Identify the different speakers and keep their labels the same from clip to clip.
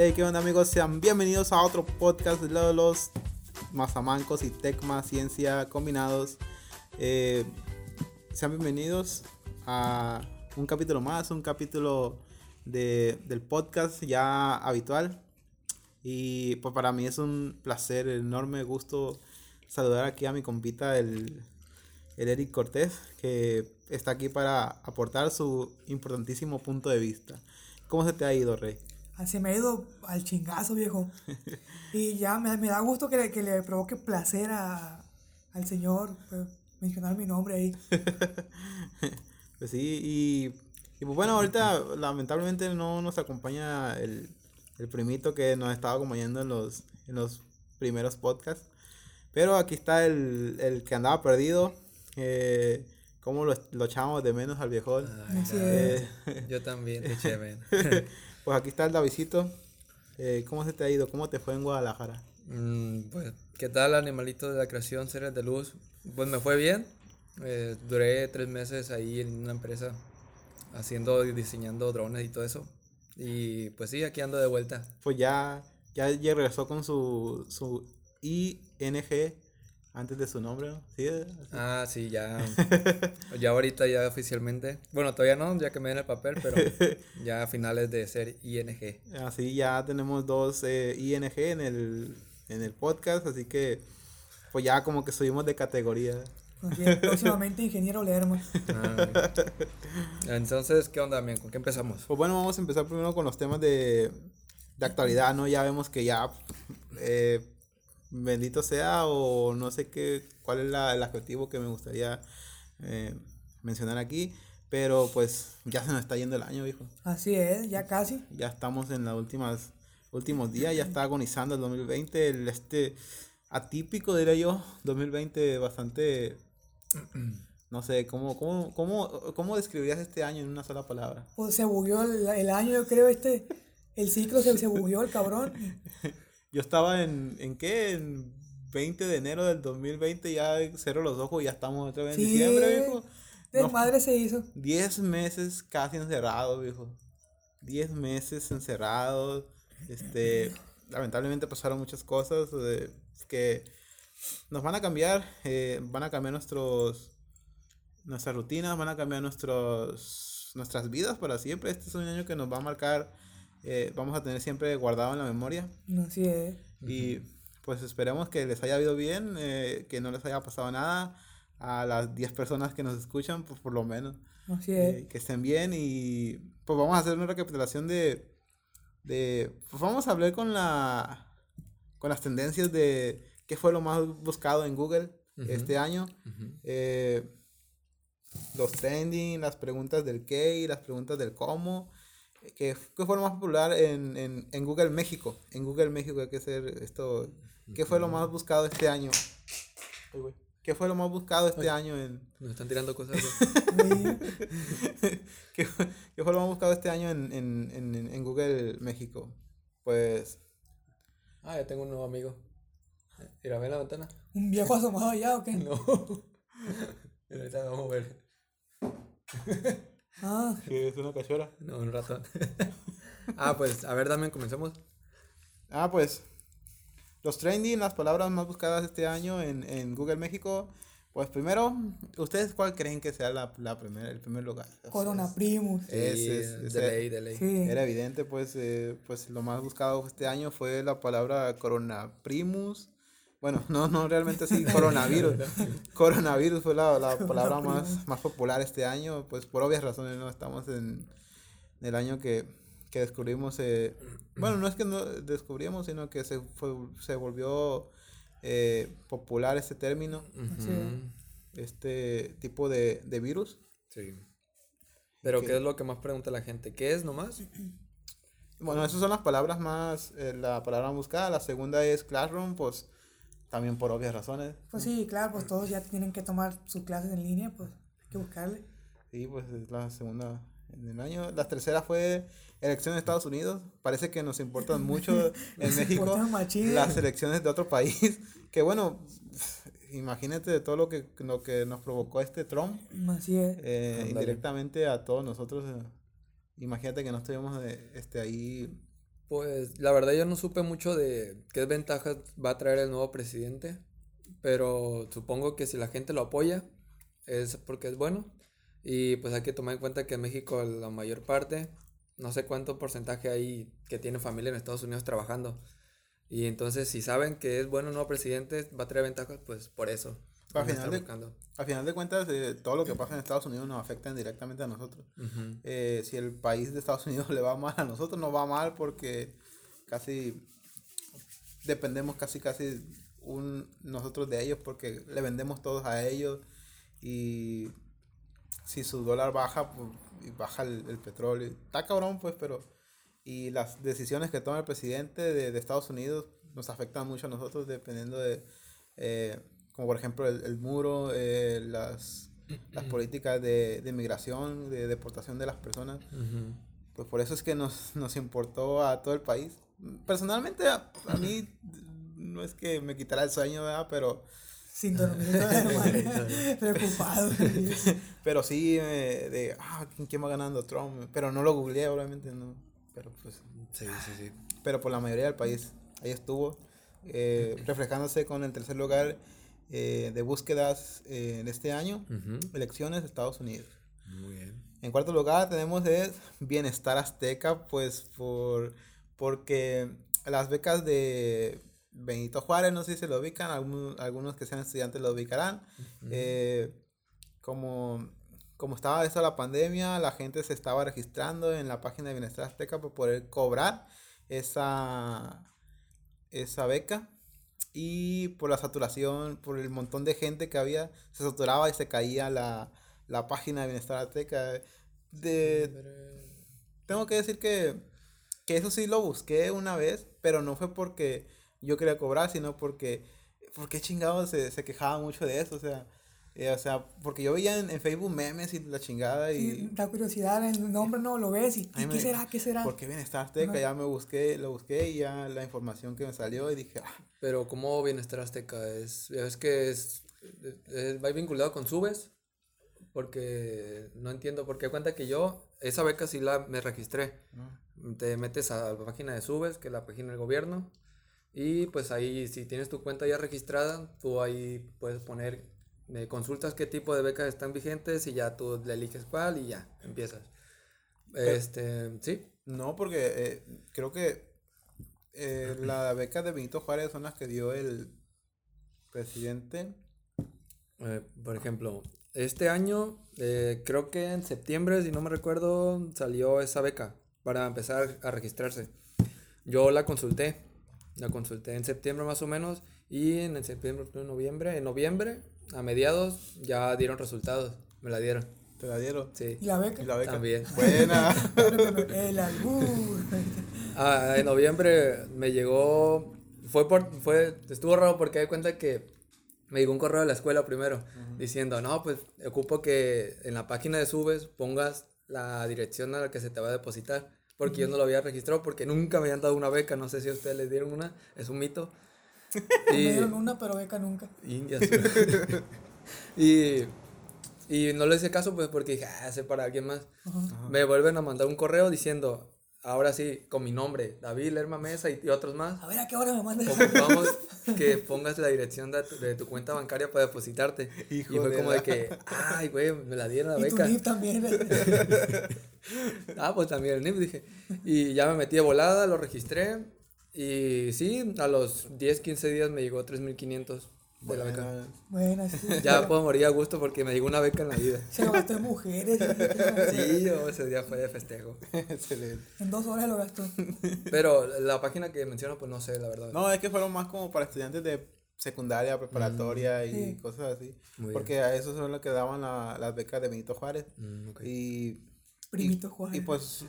Speaker 1: Hey, ¿qué onda amigos? Sean bienvenidos a otro podcast de los Mazamancos y Tecma Ciencia combinados. Eh, sean bienvenidos a un capítulo más, un capítulo de, del podcast ya habitual. Y pues para mí es un placer, enorme gusto saludar aquí a mi compita, el, el Eric Cortés, que está aquí para aportar su importantísimo punto de vista. ¿Cómo se te ha ido, Rey?
Speaker 2: Así me ha ido al chingazo, viejo. y ya me, me, da gusto que le, que le provoque placer a, al señor pues, mencionar mi nombre ahí.
Speaker 1: pues sí, y, y, pues bueno, ahorita lamentablemente no nos acompaña el, el primito que nos estaba acompañando en los, en los primeros podcasts. Pero aquí está el, el que andaba perdido. Eh, ¿Cómo lo, lo echamos de menos al viejón?
Speaker 3: Eh, Yo también te eché menos.
Speaker 1: pues aquí está el Davidito. Eh, ¿Cómo se te ha ido? ¿Cómo te fue en Guadalajara?
Speaker 3: Mm, pues, ¿qué tal, animalito de la creación, seres de luz? Pues me fue bien. Eh, duré tres meses ahí en una empresa haciendo y diseñando drones y todo eso. Y pues sí, aquí ando de vuelta.
Speaker 1: Pues ya, ya, regresó con su, su ING antes de su nombre, ¿no? ¿Sí?
Speaker 3: Ah, sí, ya. ya ahorita ya oficialmente. Bueno, todavía no, ya que me den el papel, pero ya a finales de ser ING.
Speaker 1: Así ya tenemos dos eh, ING en el, en el podcast, así que pues ya como que subimos de categoría.
Speaker 2: próximamente ingeniero Lerma.
Speaker 3: Ah, entonces, ¿qué onda, amigo? ¿Con qué empezamos?
Speaker 1: Pues bueno, vamos a empezar primero con los temas de, de actualidad, ¿no? Ya vemos que ya eh, bendito sea o no sé qué, cuál es la, el adjetivo que me gustaría eh, mencionar aquí. Pero pues ya se nos está yendo el año, hijo.
Speaker 2: Así es, ya casi.
Speaker 1: Ya estamos en los últimas, últimos días, ya está agonizando el 2020, el este atípico diría yo, 2020 bastante, no sé, ¿cómo, cómo, cómo, cómo describirías este año en una sola palabra?
Speaker 2: Pues se bugueó el, el año, yo creo, este, el ciclo se, se bugueó el cabrón.
Speaker 1: Yo estaba en, ¿en qué? En 20 de enero del 2020, ya cerro los ojos y ya estamos otra vez en
Speaker 2: Sí,
Speaker 1: diciembre, viejo.
Speaker 2: De
Speaker 1: No.
Speaker 2: madre se hizo.
Speaker 1: 10 meses casi encerrados, viejo. 10 meses encerrados. Este, lamentablemente pasaron muchas cosas eh, que nos van a cambiar, eh, van a cambiar nuestros nuestras rutinas, van a cambiar nuestros nuestras vidas para siempre. Este es un año que nos va a marcar, eh, vamos a tener siempre guardado en la memoria.
Speaker 2: Así es.
Speaker 1: Y pues esperemos que les haya ido bien, eh, que no les haya pasado nada a las 10 personas que nos escuchan, pues por lo menos.
Speaker 2: Así es.
Speaker 1: Eh, que estén bien y pues vamos a hacer una recapitulación de, de pues vamos a hablar con la con las tendencias de qué fue lo más buscado en Google
Speaker 3: Ujú.
Speaker 1: este año.
Speaker 3: Ujú.
Speaker 1: Eh, los trending, las preguntas del qué y las preguntas del cómo. ¿Qué, qué fue lo más popular en, en, en Google México? En Google México hay que hacer esto. ¿Qué fue lo más buscado este año? ¿Qué fue lo más buscado este año en,
Speaker 3: Nos están tirando cosas.
Speaker 1: ¿Qué, fue- qué fue lo más buscado este año en, en, en, en Google México? Pues
Speaker 3: ah, ya tengo un nuevo amigo. Mira, ve la ventana.
Speaker 2: ¿Un viejo asomado ya o qué?
Speaker 3: No. Ahorita vamos a ver.
Speaker 2: Ah,
Speaker 1: que es una cachora.
Speaker 3: No, un ratón. ah, pues, a ver, Damián, comencemos.
Speaker 1: Ah, pues los trending, las palabras más buscadas este año en, en Google México. Pues primero, ¿ustedes cuál creen que sea la, la primer, el primer lugar?
Speaker 2: Corona
Speaker 1: es-
Speaker 2: Primus.
Speaker 3: Sí,
Speaker 1: Ese es- ese-
Speaker 3: de ley, de ley.
Speaker 2: Sí.
Speaker 1: Era evidente, pues, eh, pues lo más buscado este año fue la palabra coronaprimus. Bueno, no, no realmente sí, coronavirus. coronavirus fue la, la palabra más, más popular este año, pues por obvias razones, ¿no? Estamos en el año que, que descubrimos, eh, bueno, no es que no descubrimos, sino que se, fue, se volvió eh, popular este término, este tipo de, de virus.
Speaker 3: Sí. Pero,
Speaker 1: ¿Qué?
Speaker 3: ¿qué es lo que más pregunta la gente? ¿Qué es nomás?
Speaker 1: Bueno, esas son las palabras más, eh, la palabra buscada. La segunda es classroom, pues también por obvias razones.
Speaker 2: Pues sí, claro, pues todos ya tienen que tomar sus clases en línea, pues hay que buscarle.
Speaker 1: Sí, pues es la segunda en el año. La tercera fue elecciones de Estados Unidos. Parece que nos importan mucho en México las elecciones de otro país. Que bueno, imagínate de todo lo que, lo que nos provocó este Trump
Speaker 2: Así es.
Speaker 1: eh, indirectamente a todos nosotros. eh, imagínate que no estuvimos eh, este, ahí
Speaker 3: Pues la verdad yo no supe mucho de qué ventajas va a traer el nuevo presidente, pero supongo que si la gente lo apoya es porque es bueno y pues hay que tomar en cuenta que en México la mayor parte, no sé cuánto porcentaje hay que tiene familia en Estados Unidos trabajando y entonces si saben que es bueno el nuevo presidente va a traer ventajas pues por eso.
Speaker 1: Al final, de, al final de cuentas, eh, todo lo que pasa en Estados Unidos nos afecta directamente a nosotros. Eh, si el país de Estados Unidos le va mal a nosotros, nos va mal porque casi dependemos casi casi un, nosotros de ellos porque le vendemos todos a ellos y si su dólar baja, pues baja el, el petróleo. Está cabrón, pues, pero... Y las decisiones que toma el presidente de, de Estados Unidos nos afectan mucho a nosotros dependiendo de... eh, como por ejemplo el, el muro, eh, las, las políticas de, de migración, de deportación de las personas.
Speaker 3: Ujú.
Speaker 1: Pues por eso es que nos, nos importó a todo el país. Personalmente, a, a mí no es que me quitara el sueño, ¿verdad? Pero,
Speaker 2: Sin dormir, preocupado.
Speaker 1: pero sí, eh, de, ah, ¿quién, quién va ganando Trump? Pero no lo googleé, obviamente, no. Pero pues,
Speaker 3: Sí, sí, sí.
Speaker 1: pero por la mayoría del país, ahí estuvo, eh, reflejándose con el tercer lugar eh, de búsquedas eh, en este año, elecciones de Estados Unidos.
Speaker 3: Muy bien.
Speaker 1: En cuarto lugar tenemos es Bienestar Azteca, pues por porque las becas de Benito Juárez, no sé si se lo ubican, algún- algunos que sean estudiantes lo ubicarán. Eh, como, como estaba eso la pandemia, la gente se estaba registrando en la página de Bienestar Azteca para poder cobrar esa, esa beca. Y por la saturación, por el montón de gente que había, se saturaba y se caía la, la página de Bienestar Azteca. De, tengo que decir que, que eso sí lo busqué una vez, pero no fue porque yo quería cobrar, sino porque, porque chingados se, se quejaba mucho de eso, o sea, eh, o sea, porque yo veía en, en Facebook memes y la chingada y...
Speaker 2: Sí, da curiosidad, el nombre no lo ves y, ¿y
Speaker 1: me-
Speaker 2: ¿qué será? ¿Qué será?
Speaker 1: ¿Por qué Bienestar Azteca?
Speaker 2: Ajá.
Speaker 1: Ya me busqué, lo busqué y ya la información que me salió y dije, ah,
Speaker 3: Pero ¿cómo Bienestar Azteca? Es, ves que es, es- va vinculado con Subes, porque no entiendo, porque cuenta que yo, esa beca sí la me registré.
Speaker 1: no.
Speaker 3: Te metes a la página de Subes, que es la página del gobierno, y pues ahí si tienes tu cuenta ya registrada, tú ahí puedes poner, me consultas qué tipo de becas están vigentes y ya tú le eliges cuál y ya empiezas. Este, sí,
Speaker 1: No, porque eh, creo que eh, la beca de Benito Juárez son las que dio el presidente.
Speaker 3: Eh, por ejemplo, este año, eh, creo que en septiembre, si no me recuerdo, salió esa beca para empezar a registrarse. Yo la consulté, la consulté en septiembre más o menos, y en el septiembre, noviembre, en noviembre, a mediados, ya dieron resultados, me la dieron,
Speaker 1: Te la dieron.
Speaker 3: sí.
Speaker 2: ¿Y la beca?
Speaker 1: Y la beca.
Speaker 3: También.
Speaker 1: Buena.
Speaker 2: el albur.
Speaker 3: Ah, en noviembre me llegó, fue por, fue, estuvo raro porque di cuenta que me llegó un correo de la escuela primero diciendo, no, pues ocupo que en la página de Subes pongas la dirección a la que se te va a depositar, porque yo no lo había registrado, porque nunca me habían dado una beca, no sé si a ustedes les dieron una, es un mito.
Speaker 2: Me
Speaker 3: Y,
Speaker 2: dieron una, pero beca nunca.
Speaker 3: Indias. y, y no le hice caso, pues porque dije, ah, sé para alguien más. Me vuelven a mandar un correo diciendo, ahora sí, con mi nombre, David Lerma Mesa y, y otros más.
Speaker 2: A ver, ¿a qué hora me mandas?
Speaker 3: Ocupamos que pongas la dirección de tu, de tu cuenta bancaria para depositarte.
Speaker 1: Hijo
Speaker 3: y fue
Speaker 1: de
Speaker 3: como
Speaker 1: la-
Speaker 3: de que, ay, güey, me la dieron la
Speaker 2: Y tu
Speaker 3: beca.
Speaker 2: NIP también.
Speaker 3: Ah, pues también el NIP, dije. Y ya me metí de volada, lo registré. Y sí, a los 10, 15 días me llegó 3.500 de la beca.
Speaker 1: Buena.
Speaker 2: Bueno, sí.
Speaker 3: Ya puedo morir a gusto porque me llegó una beca en la vida.
Speaker 2: Se lo gastó en mujeres.
Speaker 3: Sí, yo ese día fue de festejo.
Speaker 1: Excelente.
Speaker 2: En dos horas lo gastó.
Speaker 3: Pero la página que menciono, pues no sé, la verdad.
Speaker 1: No, es que fueron más como para estudiantes de secundaria, preparatoria y
Speaker 2: Sí.
Speaker 1: cosas así.
Speaker 3: Muy
Speaker 1: porque a eso son lo que daban la- las becas de Benito Juárez.
Speaker 3: Mm.
Speaker 1: Y,
Speaker 2: Primito
Speaker 1: y,
Speaker 2: Juárez.
Speaker 1: y pues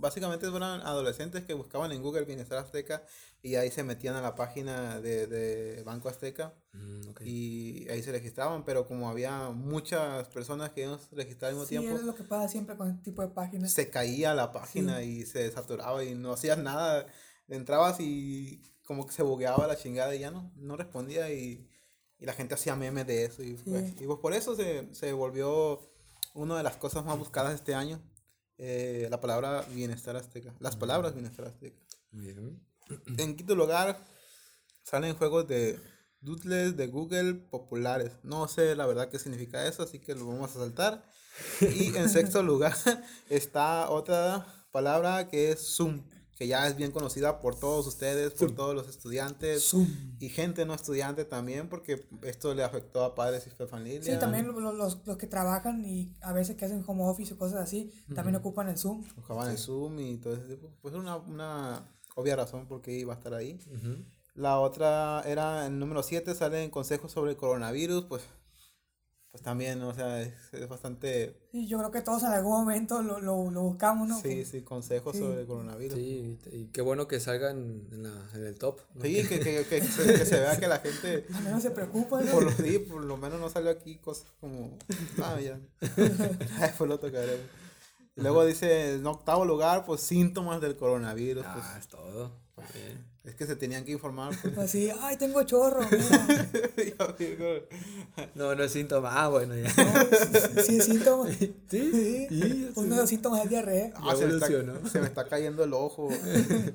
Speaker 1: básicamente eran adolescentes que buscaban en Google Bienestar Azteca y ahí se metían a la página de, de Banco Azteca
Speaker 3: Mm, ok.
Speaker 1: y ahí se registraban, pero como había muchas personas que iban a registrar al mismo
Speaker 2: Sí,
Speaker 1: tiempo,
Speaker 2: es lo que pasa siempre con este tipo de páginas.
Speaker 1: se caía la página y se saturaba y no hacías nada. Entrabas y como que se bugueaba la chingada y ya no, no respondía y, y la gente hacía memes de eso. Y, pues, y pues por eso se, se volvió una de las cosas más buscadas este año. eh, la palabra bienestar azteca. Las palabras bienestar azteca.
Speaker 3: Bien.
Speaker 1: En quinto lugar, salen juegos de Doodles de Google populares. No sé la verdad qué significa eso, así que lo vamos a saltar. Y en sexto lugar está otra palabra que es Zoom, que ya es bien conocida por todos ustedes, por todos los estudiantes
Speaker 2: Zoom.
Speaker 1: y gente no estudiante también, porque esto le afectó a padres y familias.
Speaker 2: Sí, también lo- lo- los, los que trabajan y a veces que hacen home office o cosas así, también ocupan el Zoom.
Speaker 1: Buscaban el Zoom y todo ese tipo. Pues una, una obvia razón por qué iba a estar ahí. La otra era el número 7, salen consejos sobre el coronavirus, pues, pues también, o sea, es, es bastante,
Speaker 2: Sí, yo creo que todos en algún momento lo, lo, lo buscamos, ¿no?
Speaker 1: sí, sí, consejos
Speaker 2: Sí.
Speaker 1: sobre el coronavirus. Sí,
Speaker 3: Sí, y qué bueno que salga en, la- en el top. ¿no?
Speaker 1: que, que, que, se, que se vea que la gente,
Speaker 2: Al menos se preocupa, ¿no?
Speaker 1: por lo, sí, por lo menos no salió aquí cosas como, ah, ya, después lo tocaremos. Y luego dice, en octavo lugar, pues síntomas del coronavirus, pues,
Speaker 3: Ah, es todo. Bien.
Speaker 1: Es que se tenían que informar. Pues.
Speaker 2: Así, ay, tengo chorro,
Speaker 3: No, no es síntoma. Ah, bueno, ya.
Speaker 2: No, sí, es síntoma.
Speaker 3: ¿Sí?
Speaker 2: Sí.
Speaker 3: Ya
Speaker 2: Uno de los síntomas es diarrea.
Speaker 1: Ah, se me, está, se me está cayendo el ojo.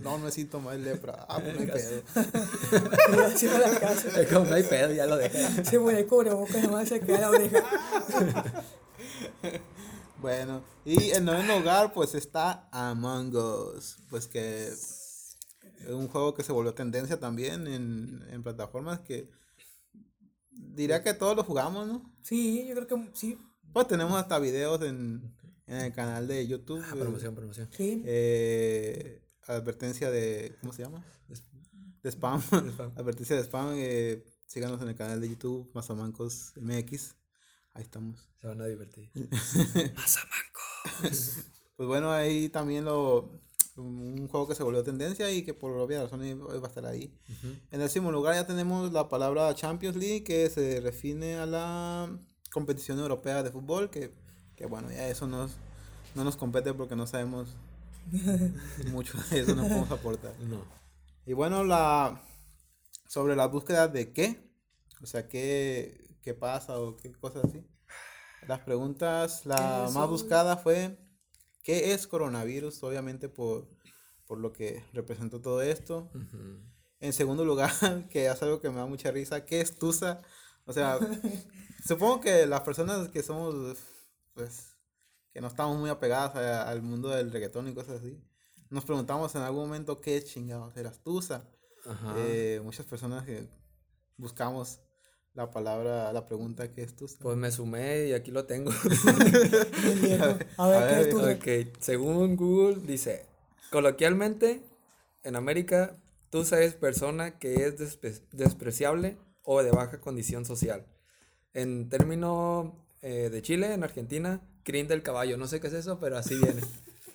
Speaker 1: No, no es síntoma, es lepra. Ah, pues no hay pedo.
Speaker 3: Es como no hay pedo, ya lo dejé.
Speaker 2: Se pone el cubrebocas nomás se queda la oreja.
Speaker 1: Bueno, y en noveno lugar, pues está Among Us. Pues que un juego que se volvió tendencia también en, en plataformas que diría que todos lo jugamos, ¿no?
Speaker 2: Sí, yo creo que sí.
Speaker 1: Pues tenemos hasta videos en, en el canal de YouTube.
Speaker 3: Ah, promoción, promoción.
Speaker 2: Sí.
Speaker 1: Eh, advertencia de. ¿Cómo se llama? De spam.
Speaker 3: spam.
Speaker 1: advertencia de spam. eh, síganos en el canal de YouTube, Mazamancos MX. Ahí estamos.
Speaker 3: Se van a divertir.
Speaker 1: Pues bueno, ahí también lo. Un juego que se volvió tendencia y que por obvias razones va a estar ahí. En el décimo lugar ya tenemos la palabra Champions League, que se refiere a la competición europea de fútbol, que, que bueno, ya eso nos, no nos compete porque no sabemos mucho de eso, no podemos aportar.
Speaker 3: No.
Speaker 1: Y bueno, la sobre la búsqueda de qué, o sea, qué, qué pasa o qué cosas así. Las preguntas, la
Speaker 2: ¿Qué es
Speaker 1: más buscada fue ¿qué es coronavirus? Obviamente por, por lo que representó todo esto. En segundo lugar, que es algo que me da mucha risa, ¿qué es Tusa? O sea, supongo que las personas que somos, pues, que no estamos muy apegadas a- al mundo del reggaetón y cosas así, nos preguntamos en algún momento qué chingados eras Tusa. Eh, muchas personas que buscamos la palabra, la pregunta ¿qué es Tusa?
Speaker 3: Pues me sumé y aquí lo tengo.
Speaker 2: A ver,
Speaker 1: A
Speaker 2: ¿qué
Speaker 1: ver,
Speaker 2: es tu
Speaker 3: ok, según Google dice, coloquialmente, en América, Tusa es persona que es despe- despreciable o de baja condición social. En término eh, de Chile, en Argentina, crin del caballo. No sé qué es eso, pero así viene.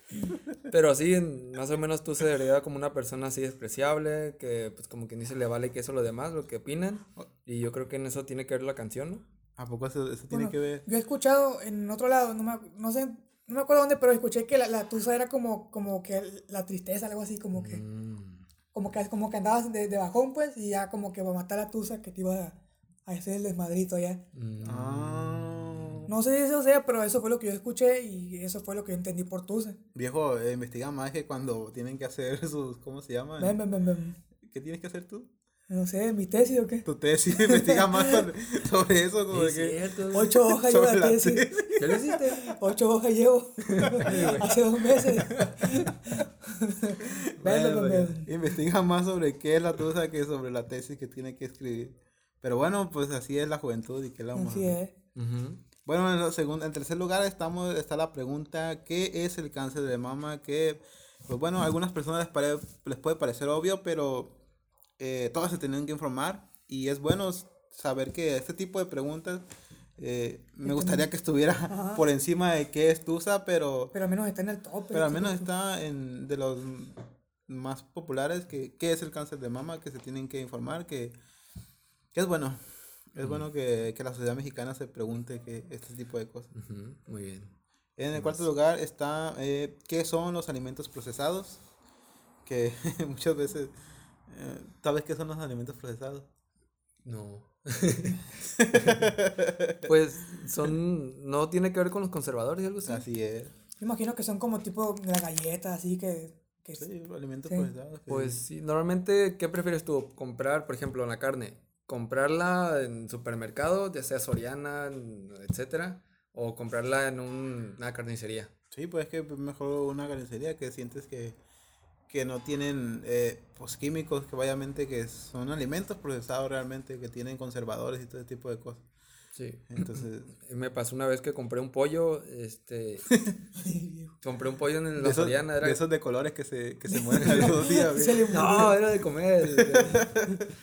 Speaker 3: Pero sí, en- más o menos tú se deriva como una persona así despreciable, que pues como quien dice le vale que eso lo demás, lo que opinan. Y yo creo que en eso tiene que ver la canción, ¿no?
Speaker 1: ¿A poco eso, eso tiene
Speaker 2: Bueno,
Speaker 1: que ver?
Speaker 2: Yo he escuchado en otro lado, no, me, no sé, no me acuerdo dónde, pero escuché que la, la tusa era como, como que la tristeza, algo así, como que,
Speaker 3: Mm.
Speaker 2: como que, como que andabas de, de bajón, pues, y ya como que va a matar a la tusa que te iba a, a hacer el desmadrito ya.
Speaker 3: Mm.
Speaker 1: Ah,
Speaker 2: No sé si eso sea, pero eso fue lo que yo escuché y eso fue lo que yo entendí por tusa.
Speaker 1: viejo, eh, investiga más que cuando tienen que hacer sus, ¿cómo se llama?
Speaker 2: Ven, ven, ven, ven.
Speaker 1: ¿Qué tienes que hacer tú?
Speaker 2: No sé, mi tesis o qué.
Speaker 1: Tu tesis, investiga más sobre, sobre eso, como
Speaker 3: Es
Speaker 1: de que...
Speaker 3: cierto.
Speaker 2: Ocho hojas llevo
Speaker 1: sobre
Speaker 2: la
Speaker 1: la
Speaker 2: tesis.
Speaker 1: tesis.
Speaker 3: ¿Qué le hiciste?
Speaker 2: Ocho hojas llevo. Hace dos meses. ven, ven,
Speaker 1: Bueno,
Speaker 2: ven, ven.
Speaker 1: Investiga más sobre qué es la tusa que sobre la tesis que tiene que escribir. Pero bueno, pues así es la juventud y qué le vamos a
Speaker 2: Así
Speaker 1: hacer.
Speaker 2: es.
Speaker 3: Ujú.
Speaker 1: Bueno, en, segundo, en tercer lugar estamos, está la pregunta, ¿qué es el cáncer de mama? Que, pues bueno, a algunas personas les, pare- les puede parecer obvio, pero eh, todas se tienen que informar y es bueno saber que este tipo de preguntas eh, me gustaría que estuviera por encima de qué es TUSA, pero,
Speaker 2: Pero al menos está en el top.
Speaker 1: pero al menos está en de los más populares, que qué es el cáncer de mama, que se tienen que informar, que, que es bueno. Es bueno que, que la sociedad mexicana se pregunte que este tipo de cosas.
Speaker 3: Ujú, Muy bien.
Speaker 1: En el cuarto lugar está eh, qué son los alimentos procesados, que muchas veces, eh, ¿sabes qué son los alimentos procesados?
Speaker 3: No. pues son. No tiene que ver con los conservadores y algo así.
Speaker 1: Así es.
Speaker 2: Me imagino que son como tipo las galletas, así que, que
Speaker 1: Sí, alimentos
Speaker 2: Sí.
Speaker 1: procesados. que-
Speaker 3: Pues sí, normalmente, ¿qué prefieres tú? Comprar, por ejemplo, la carne, comprarla en supermercado, ya sea Soriana, etcétera, o comprarla en un- una carnicería.
Speaker 1: Sí, pues es que mejor una carnicería que sientes que, que no tienen eh, pues químicos que obviamente que son alimentos procesados realmente, que tienen conservadores y todo ese tipo de cosas.
Speaker 3: Sí.
Speaker 1: Entonces,
Speaker 3: Me pasó una vez que compré un pollo, este, compré un pollo en la Soriana, era...
Speaker 1: de esos de colores que se, que se mueren al mismo día, güey.
Speaker 2: Se le
Speaker 3: No, era de comer.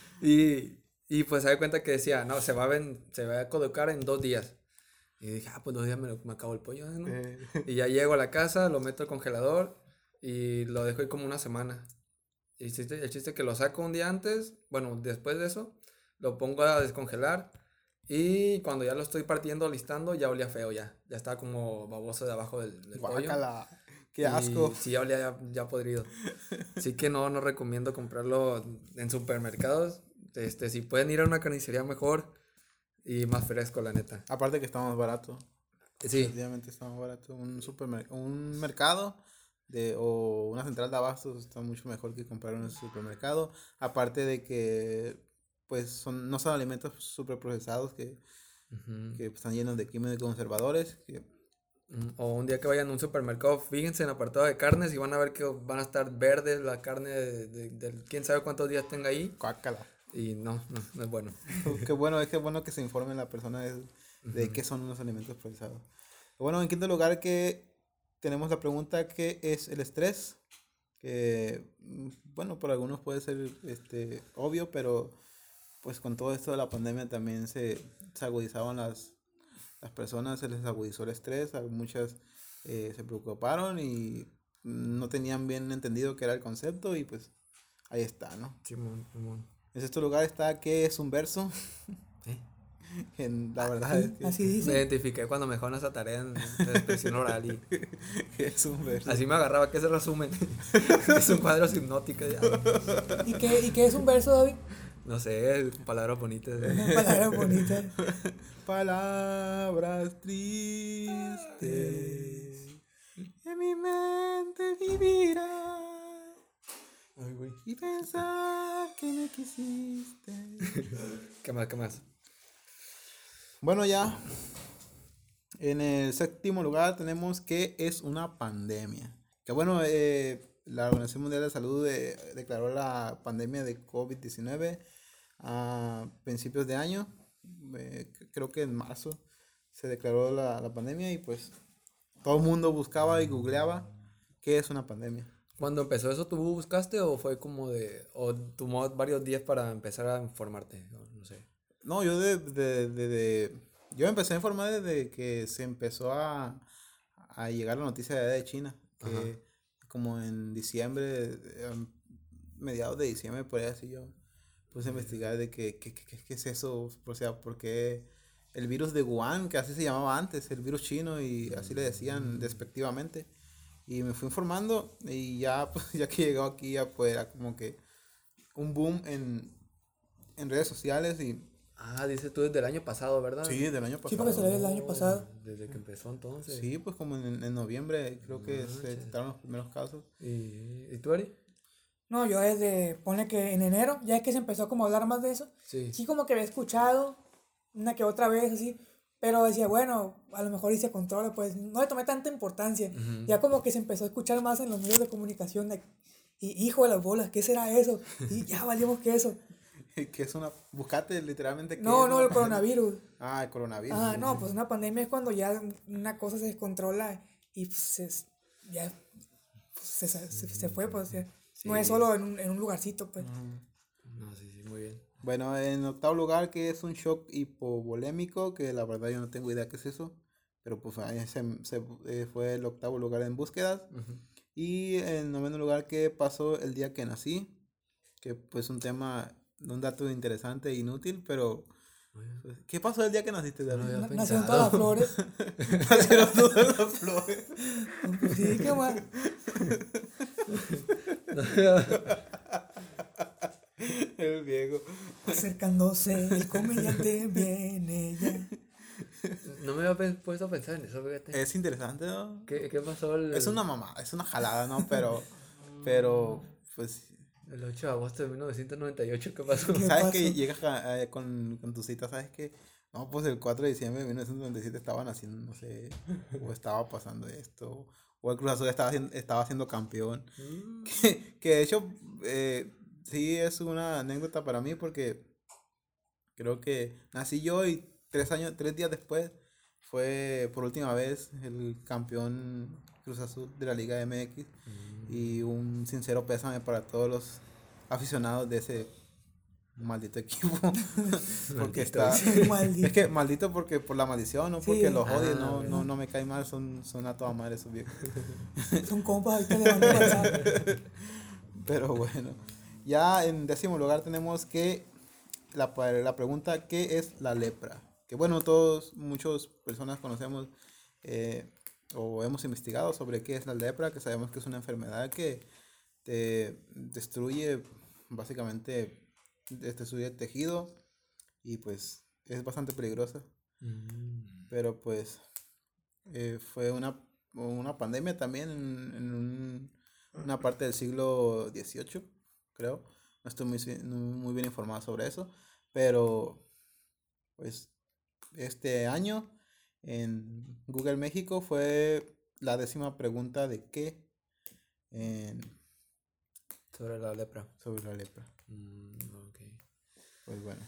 Speaker 3: y, y pues se da cuenta que decía, no, se va a, ven, se va a caducar en dos días. Y dije, ah, pues dos días me, lo- me acabo el pollo, ¿no?
Speaker 1: Eh,
Speaker 3: Y ya llego a la casa, lo meto al congelador y lo dejo ahí como una semana. Y el chiste, el chiste que lo saco un día antes, bueno, después de eso, lo pongo a descongelar y cuando ya lo estoy partiendo, listando, ya olía feo ya. Ya estaba como baboso de abajo del, del pollo.
Speaker 1: qué
Speaker 3: Y
Speaker 1: asco.
Speaker 3: Sí, ya olía ya, ya podrido. Así que no, no recomiendo comprarlo en supermercados. Este, si pueden ir a una carnicería mejor y más fresco, la neta.
Speaker 1: Aparte que está más barato.
Speaker 3: Sí,
Speaker 1: Definitivamente está más barato. Un un mercado de, o una central de abastos está mucho mejor que comprar en un supermercado. Aparte de que pues son, no son alimentos super procesados que, que están llenos de químicos conservadores. Que,
Speaker 3: Mm, O un día que vayan a un supermercado, fíjense en el apartado de carnes y van a ver que van a estar verdes la carne de, de- del quién sabe cuántos días tenga ahí.
Speaker 1: guácala.
Speaker 3: Y no, no, no es bueno.
Speaker 1: qué bueno, es que bueno que se informe la persona de, de qué son los alimentos procesados. Bueno, en quinto lugar que tenemos la pregunta ¿qué es el estrés? Que mm, bueno, por algunos puede ser este obvio, pero pues con todo esto de la pandemia también se, se agudizaban las, las personas, se les agudizó el estrés, muchas eh, se preocuparon y no tenían bien entendido qué era el concepto y pues ahí está, ¿no?
Speaker 3: Simón, Simón.
Speaker 1: En sexto lugar está ¿qué es un verso?
Speaker 3: ¿Eh?
Speaker 1: En, la verdad es que
Speaker 2: Así
Speaker 3: Me
Speaker 2: dice.
Speaker 3: identifiqué cuando me dejaron esa tarea en de expresión oral y
Speaker 1: ¿qué es un verso.
Speaker 3: así me agarraba. ¿Qué es el resumen? es un cuadro hipnótico. ya.
Speaker 2: ¿Y qué, ¿Y qué es un verso, David?
Speaker 3: No sé, palabras bonitas.
Speaker 2: Una palabra bonita.
Speaker 1: Palabras tristes en mi mente vivirá
Speaker 3: Ay, güey.
Speaker 1: y pensar que me quisiste.
Speaker 3: ¿Qué más, qué más?
Speaker 1: Bueno, ya en el séptimo lugar tenemos que es una pandemia. Que bueno, eh, la Organización Mundial de Salud eh, declaró la pandemia de COVID-19 a principios de año. Eh, creo que en marzo se declaró la, la pandemia y pues todo el mundo buscaba y googleaba qué es una pandemia.
Speaker 3: Cuando empezó eso, ¿tú buscaste o fue como de... o tomó varios días para empezar a informarte? No, sé.
Speaker 1: No, yo de, de, de- de- yo empecé a informar desde que se empezó a, a llegar la noticia de, de China, que
Speaker 3: Ajá.
Speaker 1: como en diciembre, eh, mediados de diciembre, por ahí así yo puse a investigar de que, qué, qué, qué- qué es eso, o sea, por qué el virus de Wuhan, que así se llamaba antes, el virus chino, y así le decían despectivamente. Y me fui informando y ya, pues, ya que llegó aquí, ya pues era como que un boom en, en redes sociales y
Speaker 3: Ah, dices tú desde el año pasado, ¿verdad?
Speaker 1: Sí, del año pasado.
Speaker 2: Sí, porque salió el año pasado.
Speaker 3: Desde que empezó entonces.
Speaker 1: Sí, pues como en, en noviembre creo que
Speaker 3: No
Speaker 1: se detectaron los primeros casos.
Speaker 3: ¿Y, ¿y tú, Ari?
Speaker 2: No, yo desde, pone que en enero, ya que se empezó como a hablar más de eso,
Speaker 3: Sí.
Speaker 2: sí como que había escuchado una que otra vez así, pero decía, bueno, a lo mejor y se controla, pues no le tomé tanta importancia.
Speaker 3: Ujú.
Speaker 2: Ya como que se empezó a escuchar más en los medios de comunicación de, y hijo de las bolas, ¿qué será eso? Y ya valimos que eso.
Speaker 1: que es una... Buscate literalmente.
Speaker 2: No, no, el coronavirus.
Speaker 1: Ah, el coronavirus.
Speaker 2: Ah, no, pues una pandemia es cuando ya una cosa se descontrola y pues se, ya pues, se, se, se fue, pues sea, no es
Speaker 3: Sí.
Speaker 2: solo en un, en un lugarcito, pues.
Speaker 3: No, sí, sí, muy bien.
Speaker 1: Bueno, en octavo lugar que es un shock hipovolémico, que la verdad yo no tengo idea qué es eso. Pero pues ahí se, se, eh, fue el octavo lugar en búsquedas.
Speaker 3: Ujú.
Speaker 1: Y en noveno lugar que pasó el día que nací. Que pues un tema, un dato interesante e inútil, pero... pues, ¿Qué pasó el día que naciste,
Speaker 3: No había
Speaker 2: Nacieron todas las flores.
Speaker 1: Nacieron todas las flores.
Speaker 2: Pues sí, qué más.
Speaker 1: El viejo.
Speaker 2: Acercándose, el comediante viene ya.
Speaker 3: No me había puesto a pensar en eso, fíjate.
Speaker 1: Es interesante, ¿no?
Speaker 3: ¿Qué, qué pasó? El,
Speaker 1: Es una mamá, es una jalada, ¿no? Pero, Pero, pues,
Speaker 3: El 8 de agosto de 1998, ¿qué pasó?
Speaker 2: ¿Qué
Speaker 1: ¿sabes
Speaker 2: pasó?
Speaker 1: que llegas a- a- con, con tu cita? ¿Sabes que No, pues el 4 de diciembre de 1997 estaban haciendo, no sé, o estaba pasando esto, o el Cruz Azul estaba, haciendo- estaba siendo campeón.
Speaker 3: Mm,
Speaker 1: Que, que de hecho, eh, sí es una anécdota para mí porque creo que nací yo y tres años, tres días después fue por última vez el campeón Cruz Azul de la Liga MX y un sincero pésame para todos los aficionados de ese maldito equipo. Porque está
Speaker 2: Maldito.
Speaker 1: es que maldito porque por la maldición no porque los odie
Speaker 3: Ah,
Speaker 1: no, no no me cae mal son son a toda madre esos viejos.
Speaker 2: Son compas, le WhatsApp.
Speaker 1: Pero bueno, ya en décimo lugar tenemos que la, la pregunta, ¿qué es la lepra? Que bueno, todos, muchas personas conocemos eh, o hemos investigado sobre qué es la lepra, que sabemos que es una enfermedad que te destruye, básicamente, te destruye el tejido y pues es bastante peligrosa.
Speaker 3: mm.
Speaker 1: Pero pues eh, fue una, una pandemia también en, en un- una parte del siglo XVIII, creo. No estoy muy, muy bien informado sobre eso. Pero pues este año en Google México fue la décima pregunta de qué en-
Speaker 3: Sobre la lepra.
Speaker 1: sobre la lepra.
Speaker 3: Mm, ok.
Speaker 1: Pues bueno.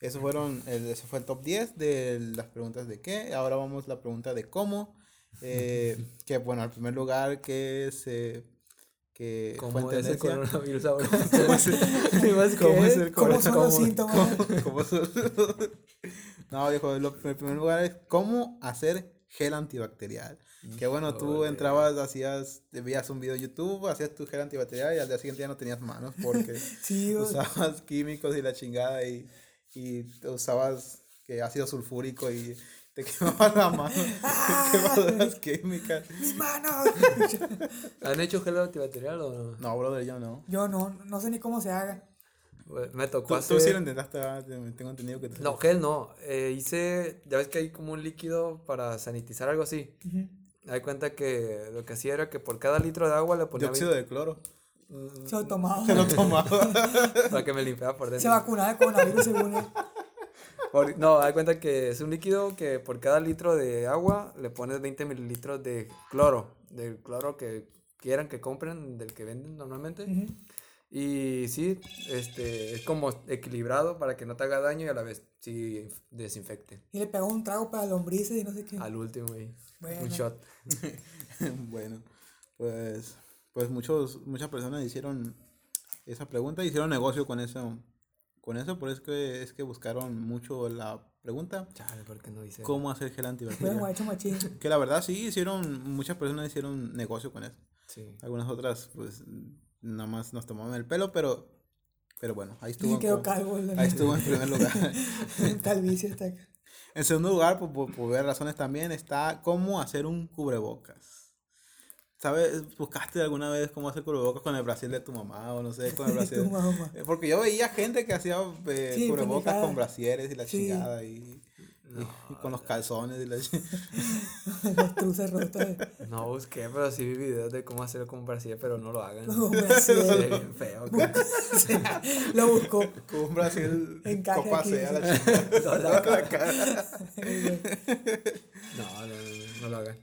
Speaker 1: Eso fueron, el, ese fue el top 10 de las preguntas de qué. Ahora vamos a la pregunta de cómo. Eh, que bueno, al primer lugar que se que fue en
Speaker 3: ¿Cómo es el coronavirus ahora?
Speaker 1: ¿Cómo es el- cómo es el
Speaker 2: ¿Cómo son los síntomas?
Speaker 1: cómo- cómo son- no, viejo, lo, el primer lugar es cómo hacer gel antibacterial. Que bueno, tú entrabas, hacías, veías un video de YouTube, hacías tu gel antibacterial y al día siguiente ya no tenías manos porque
Speaker 2: Sí,
Speaker 1: usabas químicos y la chingada y, y usabas que ácido sulfúrico y te quemabas la mano, quemaduras químicas.
Speaker 2: mis manos.
Speaker 3: ¿Han hecho gel antibacterial o no?
Speaker 1: No, brother, yo no.
Speaker 2: Yo no, no sé ni cómo se haga.
Speaker 3: Bueno, Me
Speaker 1: Tú,
Speaker 3: tocó
Speaker 1: tú sí lo
Speaker 3: hacer...
Speaker 1: intentaste, ¿verdad? Te- tengo entendido que tú-
Speaker 3: No, gel no. Eh, hice... Ya ves que hay como un líquido para sanitizar algo así.
Speaker 2: Ujú.
Speaker 3: Me di cuenta que lo que hacía era que por cada litro de agua le ponía...
Speaker 1: dióxido de cloro.
Speaker 2: Se lo tomaba.
Speaker 1: Se lo tomaba.
Speaker 3: para que me limpiara por
Speaker 2: Se
Speaker 3: dentro.
Speaker 2: vacunaba de coronavirus según él.
Speaker 3: Por- no, da cuenta que es un líquido que por cada litro de agua le pones 20 mililitros de cloro, del cloro que quieran que compren, del que venden normalmente.
Speaker 2: Ujú.
Speaker 3: Y sí, este, es como equilibrado para que no te haga daño y a la vez sí desinfecte.
Speaker 2: Y le pegó un trago para lombrices y no sé qué.
Speaker 3: Al último, güey.
Speaker 2: Bueno.
Speaker 3: Un shot.
Speaker 1: bueno, pues, pues muchos, muchas personas hicieron esa pregunta, hicieron negocio con eso, con eso, por eso que es que buscaron mucho la pregunta,
Speaker 3: Chale, ¿por qué no dice?
Speaker 1: cómo hacer gel antibacterial. Que la verdad sí hicieron, muchas personas hicieron negocio con eso.
Speaker 3: Sí.
Speaker 1: Algunas otras, pues, nada más nos tomaban el pelo, pero, pero bueno, ahí estuvo. En
Speaker 2: calvo.
Speaker 1: ahí estuvo en primer lugar.
Speaker 2: Calvicie hasta acá.
Speaker 1: En segundo lugar, por, por, por varias razones también, está cómo hacer un cubrebocas. ¿Sabes? ¿Buscaste alguna vez cómo hacer cubrebocas con el brasil de tu mamá o no sé, con el brasil?
Speaker 2: Tu mamá.
Speaker 1: Eh, Porque yo veía gente que hacía eh,
Speaker 2: Sí,
Speaker 1: cubrebocas con brasieres y la
Speaker 2: Sí.
Speaker 1: chingada y, con los calzones y la
Speaker 2: Las truces rotas.
Speaker 3: No busqué, pero sí vi videos de cómo hacerlo con Brasil, pero no lo hagan. Se
Speaker 2: brasier.
Speaker 3: bien feo.
Speaker 2: Lo buscó.
Speaker 1: con un a la
Speaker 2: sí.
Speaker 1: chingada.
Speaker 3: No, la-
Speaker 1: Toda la cara.
Speaker 3: No, no, no, no lo hagan.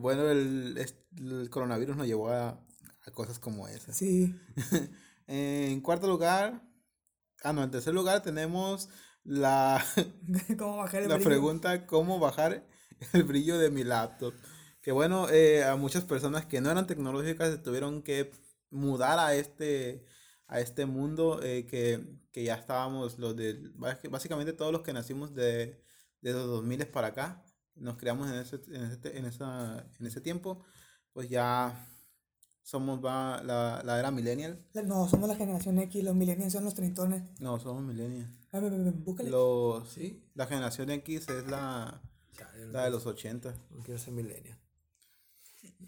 Speaker 1: Bueno, el, el coronavirus nos llevó a, a cosas como esas.
Speaker 2: Sí.
Speaker 1: En cuarto lugar, ah no, en tercer lugar tenemos la,
Speaker 2: ¿Cómo bajar el
Speaker 1: la
Speaker 2: brillo?
Speaker 1: pregunta cómo bajar el brillo de mi laptop. Que bueno, eh, a muchas personas que no eran tecnológicas se tuvieron que mudar a este, a este mundo eh, que, que ya estábamos, los de, bás- básicamente todos los que nacimos de, de los 2000 para acá, nos criamos en ese, en ese, en esa, en ese tiempo, pues ya somos va, la, la era millennial.
Speaker 2: No, somos la generación X, los millennials son los treintones.
Speaker 1: No, somos millennials.
Speaker 2: A ven, búscale.
Speaker 1: Los,
Speaker 3: ¿Sí?
Speaker 1: La generación X es la,
Speaker 3: Chale,
Speaker 1: la de los 80.
Speaker 3: No quiero ser millennial.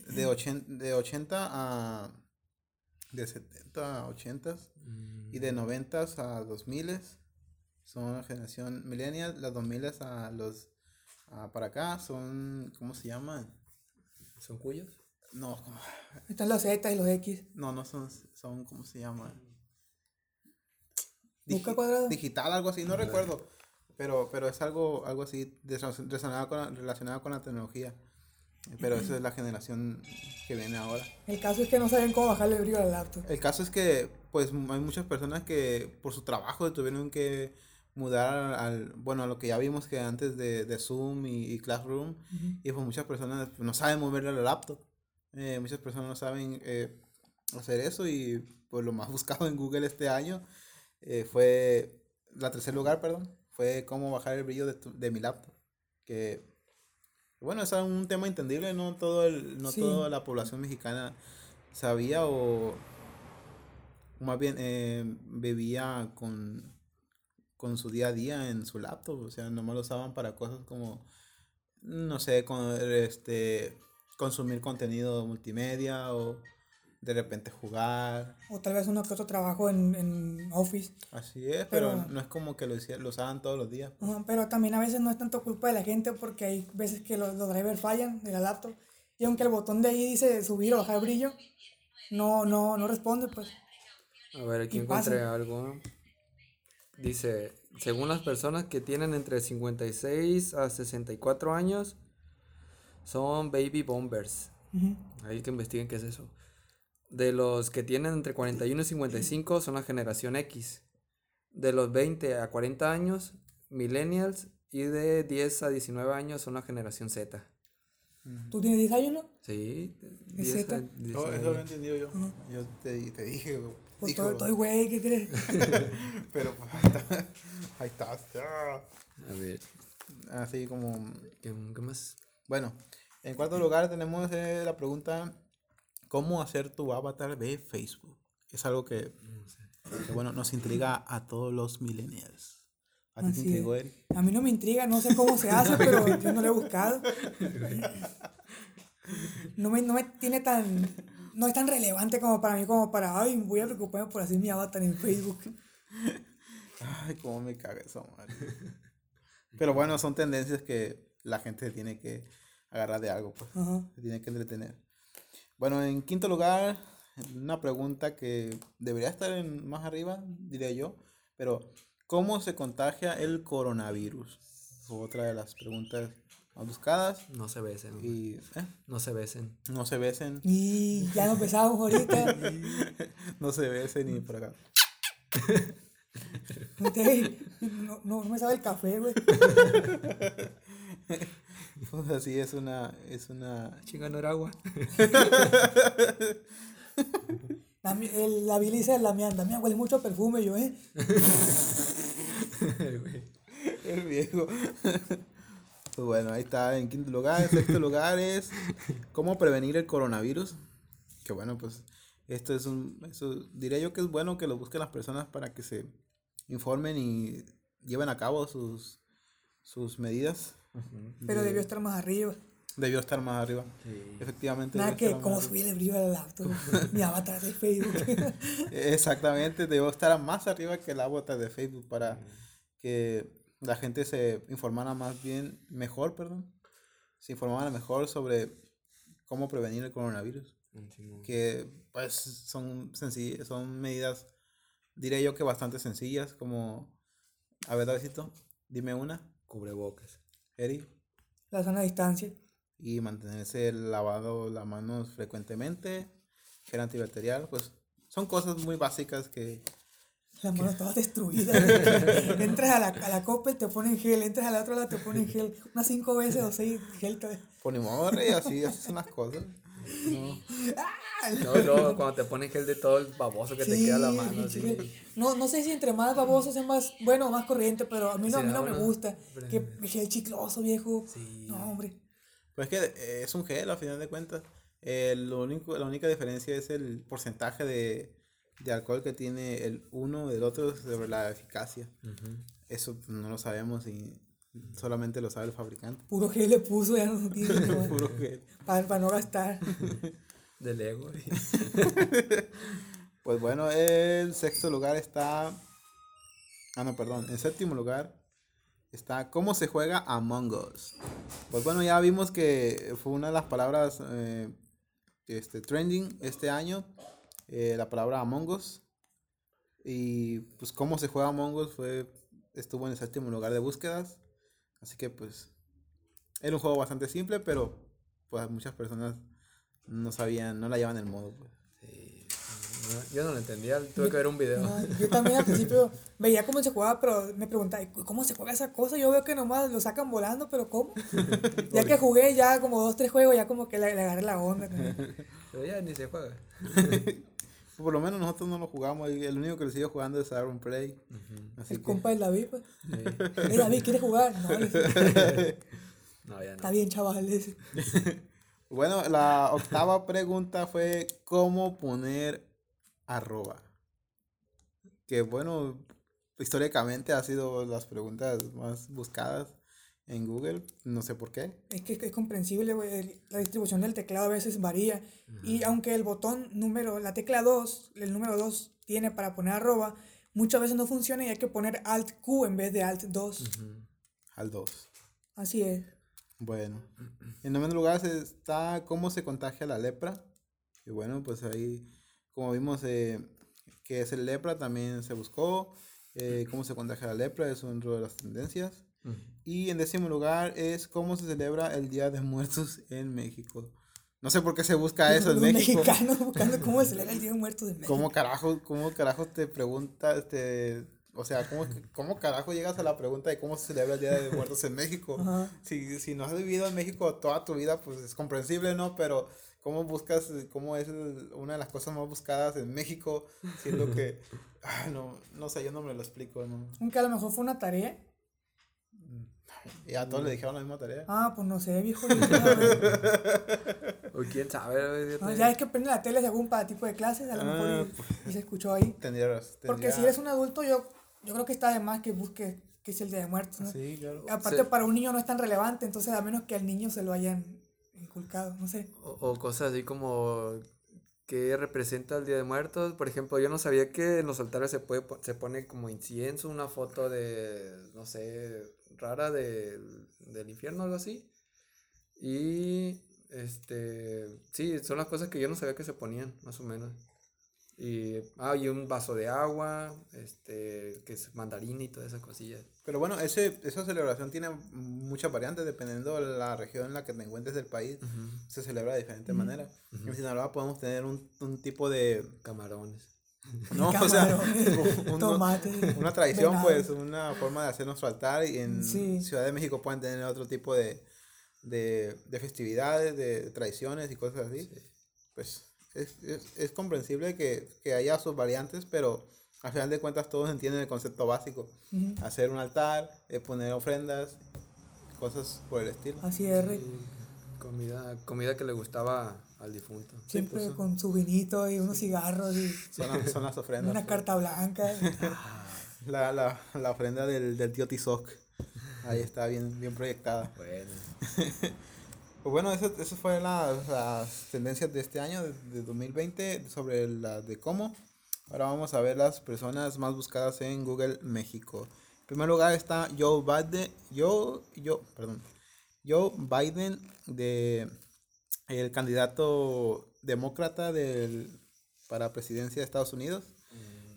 Speaker 1: De 80, de 80 a. De 70 a 80
Speaker 3: Mm,
Speaker 1: y de 90 a 2000 son la generación millennial. Las 2000 a los. A para acá son. ¿Cómo se llaman?
Speaker 3: ¿Son cuyos?
Speaker 1: No, como-
Speaker 2: Están los Z y los X.
Speaker 1: no, no son, son, ¿cómo se llama?
Speaker 2: Busca
Speaker 1: Digi-
Speaker 2: cuadrado.
Speaker 1: Digital, algo así, no recuerdo. Pero, pero es algo, algo así relacionado con, la, relacionado con la tecnología. Pero esa es la generación que viene ahora.
Speaker 2: El caso es que no saben cómo bajarle el brillo al laptop.
Speaker 1: El caso es que, pues, hay muchas personas que por su trabajo tuvieron que mudar al, bueno, a lo que ya vimos que antes de, de Zoom y, y Classroom, y pues muchas personas no saben mover la laptop. Eh, muchas personas no saben eh, hacer eso y pues lo más buscado en Google este año eh, fue, la tercer lugar, perdón, fue cómo bajar el brillo de, tu- de mi laptop. Que, bueno, es un tema entendible, no todo el, no
Speaker 2: Sí.
Speaker 1: toda la población mexicana sabía o más bien eh, bebía con, con su día a día en su laptop, o sea, nomás lo usaban para cosas como, no sé, con, este, consumir contenido multimedia o de repente jugar,
Speaker 2: O tal vez uno que otro trabajo en, en Office.
Speaker 1: así es, pero,
Speaker 2: Pero-
Speaker 1: no es como que lo, hiciera- lo usaban todos los días.
Speaker 2: Pero también a veces no es tanto culpa de la gente porque hay veces que los, los drivers fallan de la laptop. Y aunque el botón de ahí dice subir o bajar brillo, no, no, no responde, pues.
Speaker 3: A ver, aquí
Speaker 2: Y
Speaker 3: encontré
Speaker 2: pasa.
Speaker 3: algo. Dice, según las personas que tienen entre 56 a 64 años, son baby bombers.
Speaker 2: Ujú.
Speaker 3: Ahí que investiguen qué es eso. De los que tienen entre 41 y 55 son la generación X. De los 20 a 40 años, millennials. Y de 10 a 19 años son la generación Z.
Speaker 2: ¿Tú tienes 10 años, no?
Speaker 3: Sí,
Speaker 2: ¿Es
Speaker 3: 10 a
Speaker 2: Z?
Speaker 1: No,
Speaker 3: 19.
Speaker 1: eso lo he entendido yo. Yo te, te dije,
Speaker 2: Pues
Speaker 1: hijo,
Speaker 2: estoy, estoy güey, ¿qué crees?
Speaker 1: pero pues, ahí está.
Speaker 3: A ver,
Speaker 1: así como
Speaker 3: ¿qué, qué más?
Speaker 1: Bueno, en cuarto lugar tenemos eh, la pregunta, ¿cómo hacer tu avatar de Facebook? Es algo que, que, bueno, nos intriga a todos los millennials. ¿A ti te intrigó, Eri?
Speaker 2: A mí no me intriga, no sé cómo se hace, pero yo no lo he buscado. No me, no me tiene tan. No es tan relevante como para mí, como para. Ay, voy a preocuparme por hacer mi avatar en Facebook.
Speaker 1: Ay, cómo me caga eso, madre. Pero bueno, son tendencias que la gente tiene que agarrar de algo, pues.
Speaker 2: Ajá.
Speaker 1: Se tiene que entretener. Bueno, en quinto lugar, una pregunta que debería estar en- más arriba, diría yo, pero ¿cómo se contagia el coronavirus? Otra de las preguntas buscadas.
Speaker 3: No se besen.
Speaker 1: Y ¿eh?
Speaker 3: No se besen.
Speaker 1: no se besen,
Speaker 2: Y ya nos empezamos ahorita.
Speaker 1: no se besen ni por acá.
Speaker 2: No, no, no me sabe el café, güey.
Speaker 1: Pues así es una, es una,
Speaker 3: Chinga, no era agua.
Speaker 2: La, el- la dice, la mía, Damián huele mucho a perfume, yo, ¿eh?
Speaker 1: el viejo. Pues bueno, ahí está en quinto lugar. En sexto lugar es cómo prevenir el coronavirus. Que bueno, pues esto es un, eso diría yo que es bueno que lo busquen las personas para que se informen y lleven a cabo sus, sus medidas.
Speaker 2: Pero debió estar más arriba.
Speaker 1: Debió estar más arriba. Efectivamente.
Speaker 2: Nada que como subir el brillo al laptop. mi avatar de Facebook.
Speaker 1: Exactamente, debió estar más arriba que la bota de Facebook para que la gente se informara más bien, mejor, perdón, se informara mejor sobre cómo prevenir el coronavirus. Que pues son sencillas, son medidas, diré yo que bastante sencillas, como, a ver, Davidito, dime una,
Speaker 3: Cubrebocas.
Speaker 1: Eri,
Speaker 2: la sana distancia.
Speaker 1: y mantenerse lavado las manos frecuentemente, gel antibacterial, pues son cosas muy básicas que
Speaker 2: Las manos todas destruidas. güey. entras a la, a la Coppel, te ponen gel. Entras a la otra lado, te ponen gel. Unas cinco veces o seis gel. te-
Speaker 1: ponemos y así, así son las cosas. No.
Speaker 3: No, no, cuando te ponen gel de todo el baboso que te queda la mano. así.
Speaker 2: No, no sé si entre más babosos es más, bueno, más corriente, pero a mí no, a mí
Speaker 3: Sí,
Speaker 2: no me gusta. Que gel chicloso, viejo.
Speaker 3: Sí.
Speaker 2: No, hombre.
Speaker 1: Pues es que eh, es un gel a final de cuentas. Eh, lo único, la única diferencia es el porcentaje de, de alcohol que tiene el uno del otro sobre la eficacia. Eso pues, no lo sabemos y solamente lo sabe el fabricante.
Speaker 2: Puro gel le puso, ya no tiene.
Speaker 1: Puro gel.
Speaker 2: para, para no gastar.
Speaker 3: Del ego.
Speaker 1: Pues bueno, el sexto lugar está. Ah, no, perdón. En séptimo lugar está ¿Cómo se juega Among Us? Pues bueno, ya vimos que fue una de las palabras eh, este, trending este año eh, la palabra Among Us. Y pues cómo se juega Among Us fue, estuvo en el séptimo lugar de búsquedas. Así que pues era un juego bastante simple, pero pues muchas personas no sabían, no la llevan el modo. Pues.
Speaker 3: Sí, no, yo no lo entendía, tuve que ver un video.
Speaker 2: No, yo también al principio veía cómo se jugaba, pero me preguntaba, "¿Y ¿cómo se juega esa cosa? Yo veo que nomás lo sacan volando, pero ¿cómo? ya que jugué ya como dos, tres juegos, ya como que le, le agarré la onda.
Speaker 3: Pero ya ni se juega.
Speaker 1: Por lo menos nosotros no lo jugamos, el único que lo sigue jugando es Aaron Play. Así
Speaker 2: El
Speaker 1: que,
Speaker 2: compa del David, pues.
Speaker 3: Sí.
Speaker 2: "Eh, David, ¿quieres jugar? No, le dije,
Speaker 3: No, ya no.
Speaker 2: está bien, chaval. le dice.
Speaker 1: Bueno, la octava pregunta fue cómo poner arroba. Que bueno, históricamente ha sido las preguntas más buscadas en Google, no sé por qué.
Speaker 2: Es que es comprensible, güey. La distribución del teclado a veces varía. Y aunque el botón número, la tecla 2, el número 2 tiene para poner arroba, muchas veces no funciona y hay que poner Alt Q en vez de Alt 2.
Speaker 1: Al 2.
Speaker 2: Así es.
Speaker 1: Bueno, en noveno lugar está cómo se contagia la lepra. Y bueno, pues ahí, como vimos eh, que es el lepra, también se buscó. eh, cómo se contagia la lepra es una de las tendencias. Y en décimo lugar es cómo se celebra el Día de Muertos en México. No sé por qué se busca eso en
Speaker 2: Los
Speaker 1: México.
Speaker 2: mexicanos buscando cómo celebra el Día de Muertos de México.
Speaker 1: ¿Cómo carajo, cómo carajo te pregunta, este, o sea, cómo, cómo carajo llegas a la pregunta de cómo se celebra el Día de Muertos en México?
Speaker 2: Ajá.
Speaker 1: Si, si no has vivido en México toda tu vida, pues es comprensible, ¿no? Pero cómo buscas, cómo es una de las cosas más buscadas en México, siendo que, ah, no, no sé, yo no me lo explico, ¿no?
Speaker 2: Aunque a lo mejor fue una tarea.
Speaker 1: Y a todos le dijeron la misma tarea.
Speaker 2: Ah, pues no sé, viejo.
Speaker 3: O quién sabe,
Speaker 2: No,
Speaker 3: te-
Speaker 2: ya es que prende la tele según para tipo de clases, a lo mejor
Speaker 1: Ah,
Speaker 2: y, y se escuchó ahí.
Speaker 1: Tendrías,
Speaker 2: Porque si eres un adulto, yo, yo creo que está de más que busques qué es el Día de Muertos. ¿no?
Speaker 1: Sí, claro.
Speaker 2: Aparte,
Speaker 3: Sí.
Speaker 2: para un niño no es tan relevante, entonces a menos que al niño se lo hayan inculcado, no sé.
Speaker 3: O, o cosas así como que representa el Día de Muertos. Por ejemplo, yo no sabía que en los altares se puede se pone como incienso, una foto de, no sé, rara de, del infierno, algo así. Y, este, sí, son las cosas que yo no sabía que se ponían, más o menos. Y, ah, y un vaso de agua, este, que es mandarina y todas esas cosillas.
Speaker 1: Pero bueno, ese, esa celebración tiene muchas variantes dependiendo de la región en la que te encuentres del país. Se celebra de diferentes maneras. En Sinaloa podemos tener un, un tipo de...
Speaker 3: Camarones.
Speaker 1: No, o sea, un-
Speaker 2: tomate,
Speaker 1: una tradición,
Speaker 2: venado.
Speaker 1: pues, una forma de hacer nuestro altar. Y en
Speaker 2: Sí.
Speaker 1: Ciudad de México pueden tener otro tipo de, de, de festividades, de tradiciones y cosas así. Pues es, es, es comprensible que, que haya sus variantes, pero al final de cuentas todos entienden el concepto básico. Hacer un altar, eh, poner ofrendas, cosas por el estilo.
Speaker 2: Así es,
Speaker 3: comida, comida que le gustaba al difunto.
Speaker 2: Siempre
Speaker 1: pues,
Speaker 2: con su vinito y unos cigarros y
Speaker 1: Son, las- son las ofrendas.
Speaker 2: una
Speaker 1: pues.
Speaker 2: carta blanca.
Speaker 1: La, la, la ofrenda del, del tío Tizoc. Ahí está bien, bien proyectada.
Speaker 3: Bueno.
Speaker 1: Pues bueno, eso, eso fue la- las tendencias de este año, de, de 2020, sobre la de cómo. Ahora vamos a ver las personas más buscadas en Google México. En primer lugar está Joe Biden, Joe, Joe, perdón, Joe Biden, de, el candidato demócrata del, para presidencia de Estados Unidos.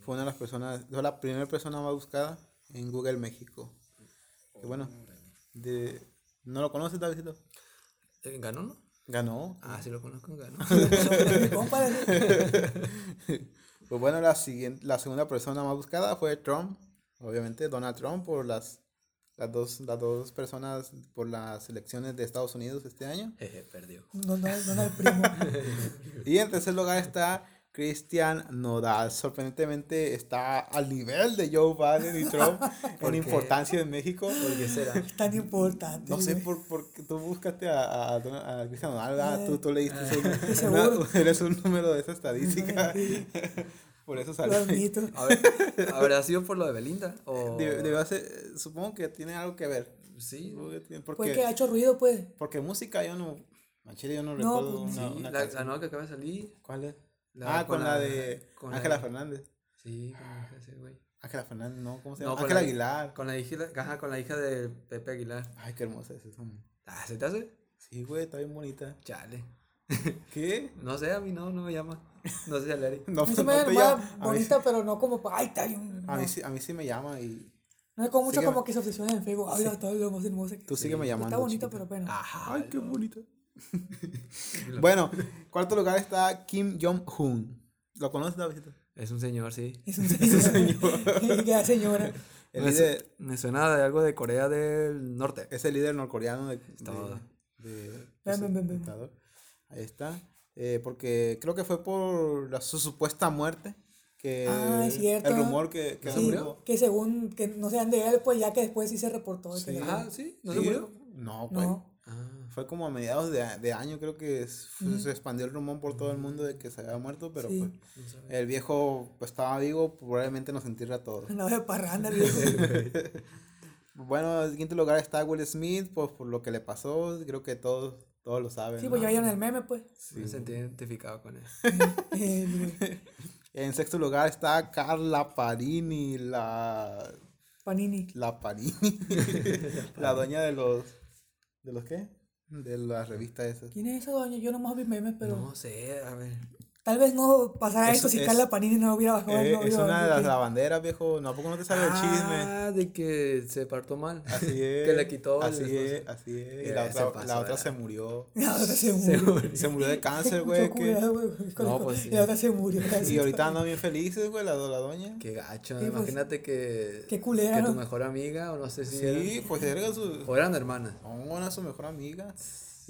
Speaker 1: Fue una de las personas, fue la primera persona más buscada en Google México. Y bueno, de, ¿no lo conoces, Davidito?
Speaker 3: Eh, ¿Ganó, no?
Speaker 1: Ganó.
Speaker 3: Ah, sí lo conozco, ganó.
Speaker 1: Pues bueno, la, siguiente, la segunda persona más buscada fue Trump. Obviamente Donald Trump por las, las, dos, las dos personas por las elecciones de Estados Unidos este año.
Speaker 3: Jeje, perdió.
Speaker 2: no, no, no el primo.
Speaker 1: Y en tercer lugar está Cristian Nodal. Sorprendentemente está al nivel de Joe Biden y Trump
Speaker 3: ¿Por
Speaker 1: en
Speaker 3: qué?
Speaker 1: importancia en México.
Speaker 3: ¿Por qué será?
Speaker 2: Tan importante.
Speaker 1: No sé por, por qué tú buscaste a, a, a, a Cristian Nodal, ¿verdad? tú, tú leíste
Speaker 2: seguro.
Speaker 1: una- eres un número de esa estadística. Por eso salió.
Speaker 3: A ver, ¿habrá sido por lo de Belinda? O...
Speaker 1: Debe- debe hacer- supongo que tiene algo que ver.
Speaker 3: Sí.
Speaker 1: Supongo que tiene-
Speaker 2: Pues
Speaker 1: Porque,
Speaker 2: que ha hecho ruido, pues.
Speaker 1: porque música yo no. A Chile yo no,
Speaker 2: No,
Speaker 1: recuerdo
Speaker 2: pues,
Speaker 1: una,
Speaker 3: Sí,
Speaker 1: una
Speaker 3: la,
Speaker 1: canción.
Speaker 3: la nueva que acaba de salir.
Speaker 1: ¿Cuál es?
Speaker 3: La-
Speaker 1: ah, con,
Speaker 3: con
Speaker 1: la,
Speaker 3: la-
Speaker 1: de
Speaker 3: con la
Speaker 1: Ángela
Speaker 3: de-
Speaker 1: Fernández.
Speaker 3: Sí, con la hija de ese güey.
Speaker 1: Ángela Fernández, no, ¿cómo se
Speaker 3: No,
Speaker 1: llama?
Speaker 3: con
Speaker 1: Ángela
Speaker 3: la-
Speaker 1: Aguilar.
Speaker 3: Con la hija, ajá, con la hija de Pepe Aguilar.
Speaker 1: Ay, qué hermosa es esa.
Speaker 3: Ah, ¿se te hace?
Speaker 1: Sí, güey, está bien bonita.
Speaker 3: Chale.
Speaker 1: ¿Qué?
Speaker 3: No sé, a mí no, no me llama. No sé, Larry.
Speaker 1: No, no
Speaker 2: me
Speaker 1: te
Speaker 2: hace
Speaker 1: llama.
Speaker 2: más
Speaker 1: A mí,
Speaker 2: bonita, pero no como, ay, está bien.
Speaker 1: a
Speaker 2: no.
Speaker 1: mí sí- a mí sí me llama y.
Speaker 2: No es como mucho
Speaker 1: Sígueme.
Speaker 2: como que se obsesiona en Facebook. Ay, todo lo más hermoso que
Speaker 1: Tú sígueme llamando.
Speaker 2: Está bonito,
Speaker 1: chiquita.
Speaker 2: pero apenas.
Speaker 1: Ay, qué bonito. bueno, cuarto lugar está Kim Jong-un. ¿Lo conoces, David?
Speaker 3: Es un señor, sí.
Speaker 2: Es un señor. Ya, señora.
Speaker 1: El
Speaker 3: me,
Speaker 1: líder,
Speaker 3: su- me suena de algo de Corea del Norte.
Speaker 1: es el líder norcoreano de, de, de-
Speaker 2: Ven,
Speaker 1: de
Speaker 2: ven, ven, ven.
Speaker 1: dictador. Ahí está. Eh, porque creo que fue por la- su supuesta muerte. Que
Speaker 2: Ah, es cierto.
Speaker 1: El rumor que, que
Speaker 2: Sí,
Speaker 1: murió.
Speaker 2: que según que no sean de él, pues ya que después sí se reportó. que
Speaker 1: Sí.
Speaker 2: le-
Speaker 3: Ah, sí, ¿no
Speaker 1: Sí,
Speaker 3: se murió?
Speaker 1: No, pues.
Speaker 2: No.
Speaker 3: Ah,
Speaker 1: Fue como a mediados de, de año, creo que fue- se expandió el rumor por todo el mundo de que se había muerto, pero
Speaker 2: Sí.
Speaker 1: pues, el viejo pues, estaba vivo, probablemente nos a todos.
Speaker 2: Andaba de parranda, viejo.
Speaker 1: Bueno, en quinto lugar está Will Smith, pues por lo que le pasó, creo que todos, todos lo saben.
Speaker 2: Sí,
Speaker 1: ¿no?
Speaker 2: pues ya vieron el meme, pues.
Speaker 3: me sentí identificado con él.
Speaker 2: Eh.
Speaker 1: En sexto lugar está Carla Parini, la,
Speaker 2: Panini.
Speaker 1: la Parini, la dueña de los, ¿de los qué? De las revistas esas.
Speaker 2: ¿Quién es esa doña? Yo nomás vi memes, pero
Speaker 3: No sé, a ver.
Speaker 2: Tal vez no pasara
Speaker 1: Es-
Speaker 2: esto si
Speaker 1: es-
Speaker 2: Carla Panini no hubiera bajado.
Speaker 1: Eh,
Speaker 2: no
Speaker 1: es una de las lavanderas, viejo. No, ¿a poco no te sabe el chisme?
Speaker 3: Ah, de que se partó mal.
Speaker 1: Así es.
Speaker 3: que le quitó
Speaker 1: Así es, así es. Y
Speaker 3: Eh,
Speaker 1: la otra,
Speaker 3: pasó
Speaker 1: la otra se murió.
Speaker 2: La otra se
Speaker 3: Se
Speaker 2: murió.
Speaker 3: murió.
Speaker 1: Se murió de cáncer, güey. que-
Speaker 3: No, pues sí.
Speaker 2: La otra se murió.
Speaker 1: Y ahorita andan bien felices, güey, la, la doña.
Speaker 3: Qué gacho.
Speaker 2: Sí, pues,
Speaker 3: Imagínate que.
Speaker 2: qué culera,
Speaker 3: Que tu mejor amiga, o no sé si.
Speaker 1: Sí,
Speaker 3: eran-
Speaker 1: pues era su.
Speaker 3: O eran hermanas.
Speaker 1: No, era su mejor amiga.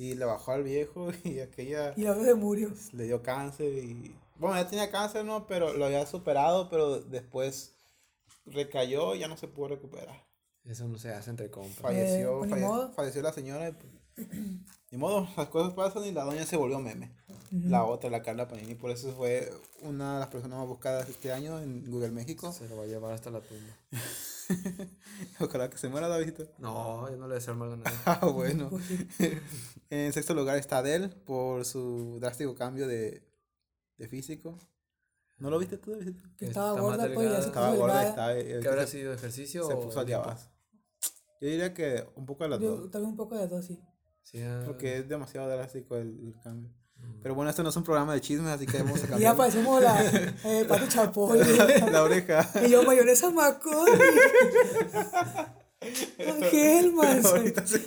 Speaker 1: Y le bajó al viejo y aquella
Speaker 2: Y la otra se murió.
Speaker 1: le dio cáncer y. Bueno, ya tenía cáncer, ¿no? Pero lo había superado, pero después recayó y ya no se pudo recuperar.
Speaker 3: Eso no se hace entre compas.
Speaker 1: Falleció,
Speaker 2: pues, ni
Speaker 1: falle-
Speaker 2: modo.
Speaker 1: falleció la señora. y, pues, ni modo, las cosas pasan y la doña se volvió meme. La otra, la Carla Panini, por eso fue una de las personas más buscadas este año en Google México.
Speaker 3: Se lo va a llevar hasta la tumba.
Speaker 1: Ojalá que se muera Davidito.
Speaker 3: No, yo no le deseo mal a nadie.
Speaker 1: Ah, bueno. En sexto lugar está Adele por su drástico cambio de, de físico. ¿No lo viste tú, Davidito?
Speaker 2: Que estaba gorda, pues,
Speaker 1: Estaba gorda, estaba, eh,
Speaker 3: ¿Qué habrá sido ejercicio
Speaker 1: se
Speaker 3: o
Speaker 1: puso a
Speaker 3: tiempo?
Speaker 1: diabas. Yo diría que un poco de las
Speaker 2: Yo
Speaker 1: dos.
Speaker 2: tal vez un poco de dos, sí.
Speaker 3: Sí, ah,
Speaker 1: Porque es demasiado drástico el, el cambio. Pero bueno, esto no es un programa de chismes, así que vamos a
Speaker 2: Y ya
Speaker 1: cambiar
Speaker 2: parecemos la eh, Pati Chapoy.
Speaker 1: la oreja.
Speaker 2: y yo mayonesa Macón. Angelman.
Speaker 1: Ahorita sí.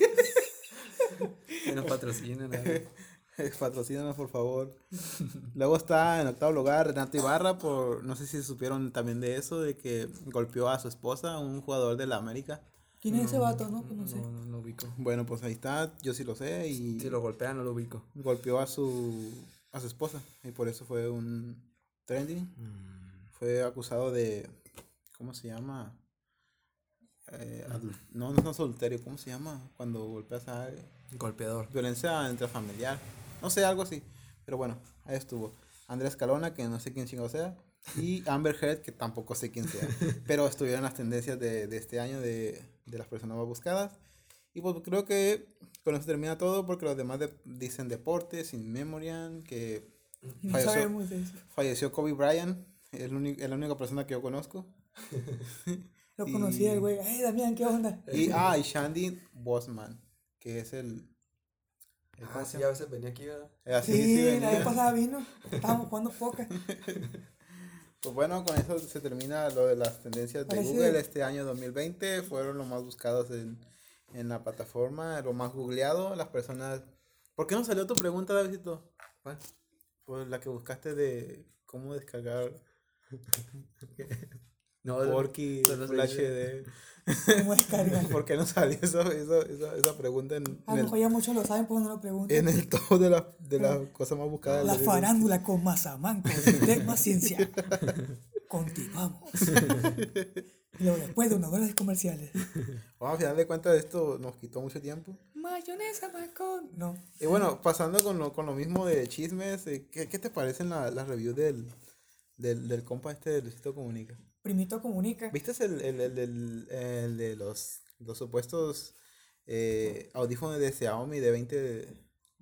Speaker 3: que nos patrocinen. eh.
Speaker 1: Patrocínanos, por favor. Luego está en octavo lugar Renato Ibarra, por no sé si supieron también de eso, de que golpeó a su esposa, un jugador de la América.
Speaker 2: ¿Quién es ese vato? No, no sé.
Speaker 3: No, no lo ubico.
Speaker 1: Bueno, pues ahí está, yo sí lo sé, y
Speaker 3: Si lo golpean, no lo ubico.
Speaker 1: golpeó a su, a su esposa, y por eso fue un trending.
Speaker 3: Mm.
Speaker 1: Fue acusado de, ¿cómo se llama? Eh, no, no es adulterio, ¿cómo se llama? Cuando golpeas a alguien.
Speaker 3: Golpeador.
Speaker 1: violencia intrafamiliar. No sé, algo así. Pero bueno, ahí estuvo. Andrés Calona, que no sé quién chingo sea. Y Amber Heard, que tampoco sé quién sea. Pero estuvieron las tendencias de, de este año de, de las personas más buscadas. Y pues creo que con eso termina todo, porque los demás de- dicen deportes, sin memoriam, que
Speaker 2: No
Speaker 1: falleció,
Speaker 2: sabemos de eso.
Speaker 1: falleció Kobe Bryant, el único- es la única persona que yo conozco.
Speaker 2: Lo
Speaker 1: Y-
Speaker 2: conocí el güey. Ay, Damián, ¿qué onda?
Speaker 1: Y, ah, y Shandy Bosman, que es el... el-
Speaker 3: Ah, sí, a veces venía aquí, ¿verdad?
Speaker 1: eh, así
Speaker 2: Sí,
Speaker 1: sí
Speaker 2: la vez pasada vino. Estábamos jugando poca.
Speaker 1: Pues bueno, con eso se termina lo de las tendencias de
Speaker 2: Parece-
Speaker 1: Google este año 2020. Fueron los más buscados en, en la plataforma, lo más googleado. Las personas... ¿Por qué no salió tu pregunta, Davidito?
Speaker 3: ¿Cuál?
Speaker 1: Pues la que buscaste de cómo descargar
Speaker 3: No,
Speaker 1: Porky Full HD.
Speaker 2: ¿Cómo descargar?
Speaker 1: ¿Por qué no salió eso, eso, esa, esa pregunta en,
Speaker 2: A lo mejor ya muchos lo saben, pues no lo preguntan.
Speaker 1: en el top de las de las cosas más buscadas?
Speaker 2: La farándula con Mazamanco, más ciencia. Continuamos. Y luego después de unos horas comerciales.
Speaker 1: Bueno, al final de cuentas esto nos quitó mucho tiempo.
Speaker 2: Mayonesa Macón. No.
Speaker 1: Y bueno, pasando con lo, con lo mismo de chismes, eh, ¿qué, qué te parecen la- las reviews del, del, del compa este de Luisito Comunica?
Speaker 2: Primito comunica.
Speaker 1: ¿Viste el, el, el, el- el de los, los supuestos eh, audífonos de Xiaomi de 20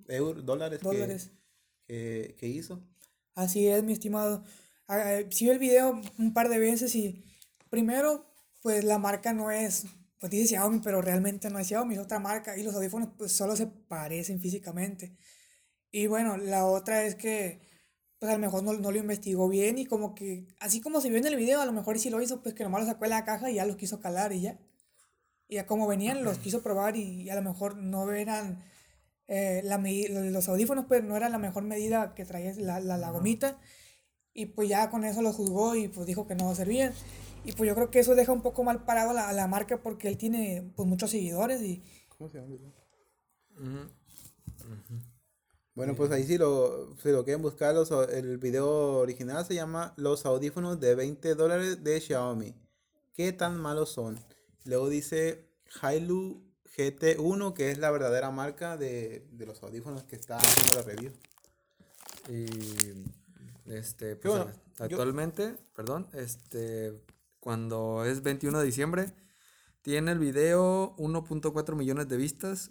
Speaker 1: euros, dólares, que-
Speaker 2: Dólares.
Speaker 1: Que, que hizo?
Speaker 2: Así es, mi estimado. Ah, eh, Sí vi el video un par de veces y primero, pues la marca no es, pues dice Xiaomi, pero realmente no es Xiaomi, es otra marca y los audífonos pues solo se parecen físicamente. Y bueno, la otra es que pues a lo mejor no, no lo investigó bien y como que, así como se vio en el video, a lo mejor sí lo hizo, pues que nomás lo sacó de la caja y ya los quiso calar y ya. Y ya como venían, los quiso probar y, a lo mejor no eran eh, la los audífonos, pues no era la mejor medida que traía la, la, la, gomita. Y pues ya con eso lo juzgó y pues dijo que no servían. Y pues yo creo que eso deja un poco mal parado a la, marca porque él tiene pues muchos seguidores y... ¿Cómo se llama?
Speaker 1: Bueno, pues ahí sí lo, si lo quieren buscar, el video original se llama Los audífonos de 20 dólares de Xiaomi. ¿Qué tan malos son? Luego dice Hailu GT1, que es la verdadera marca de, los audífonos que está haciendo la review.
Speaker 3: Y este, pues, actualmente, perdón, este, cuando es 21 de diciembre, tiene el video 1.4 millones de vistas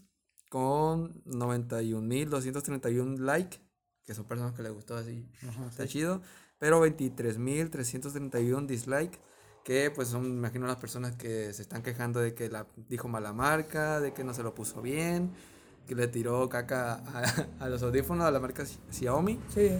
Speaker 3: con 91.231 likes, que son personas que les gustó así, está chido, pero 23.331 dislikes, que pues son, imagino, las personas que se están quejando de que la dijo mala marca, de que no se lo puso bien, que le tiró caca a, los audífonos a la marca Xiaomi. Sí.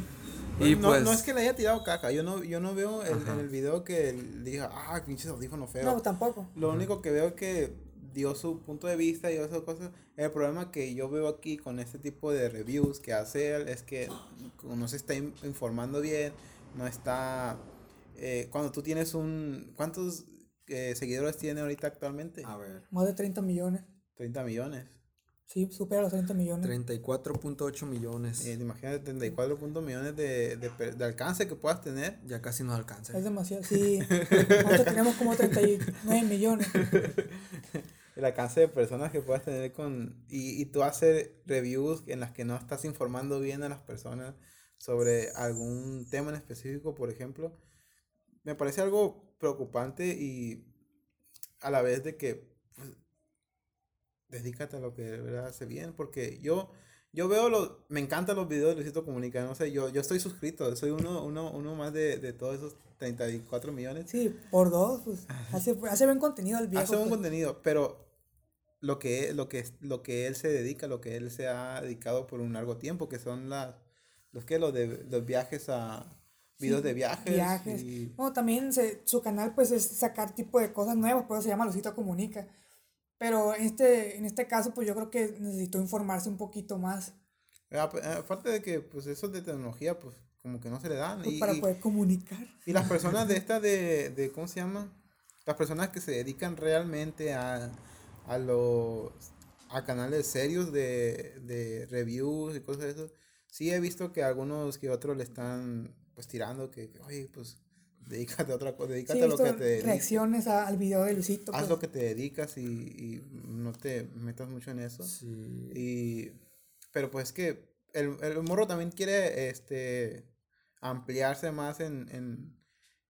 Speaker 1: Y no, pues, no es que le haya tirado caca, yo no, yo no veo el, en el video que diga, ah, pinches audífonos feos.
Speaker 2: No, tampoco.
Speaker 1: Lo único que veo es que dio su punto de vista y esas cosas. El problema que yo veo aquí con este tipo de reviews que hace él es que no se está informando bien, no está... Eh, cuando tú tienes un... ¿Cuántos eh, seguidores tiene ahorita actualmente?
Speaker 3: A ver.
Speaker 2: Más de 30 millones.
Speaker 1: 30 millones.
Speaker 2: Sí, supera los 30 millones.
Speaker 3: 34.8 millones.
Speaker 1: Eh, imagínate 34 millones de, de, de, alcance que puedas tener.
Speaker 3: Ya casi no alcanza.
Speaker 2: Es demasiado, sí. Nosotros tenemos como 39 millones.
Speaker 1: el alcance de personas que puedas tener con... Y, y tú haces reviews en las que no estás informando bien a las personas sobre algún tema en específico, por ejemplo. Me parece algo preocupante y a la vez de que pues, dedícate a lo que de verdad hace bien, porque yo, yo veo los, me encantan los videos de Luisito Comunica, no sé, yo, yo estoy suscrito, soy uno, uno, uno más de, de todos esos 34 millones.
Speaker 2: Sí, por dos, pues, hace, hace buen contenido el viejo.
Speaker 1: Hace buen pues. contenido, pero lo que, lo, que, lo que él se dedica, lo que él se ha dedicado por un largo tiempo, que son las, los que, los de los viajes a, videos de viajes.
Speaker 2: Viajes. Bueno, también se, su canal pues es sacar tipo de cosas nuevas, por eso se llama Lucito Comunica. Pero este, en este caso, pues yo creo que necesitó informarse un poquito más.
Speaker 1: Aparte de que, pues, eso de tecnología, pues, como que no se le dan.
Speaker 2: Pues, para poder comunicar.
Speaker 1: Y las personas de esta de, de, ¿cómo se llama? Las personas que se dedican realmente a, a los, a canales serios de, de reviews y cosas de eso, sí he visto que algunos que otros le están, pues, tirando que, oye, pues, Dedícate a otra cosa, dedícate a lo que te dedicas.
Speaker 2: Reacciones al video de Lucito.
Speaker 1: Haz pues. lo que te dedicas y, y, no te metas mucho en eso.
Speaker 3: Sí.
Speaker 1: Y, pero pues es que el, el morro también quiere este, ampliarse más en, en,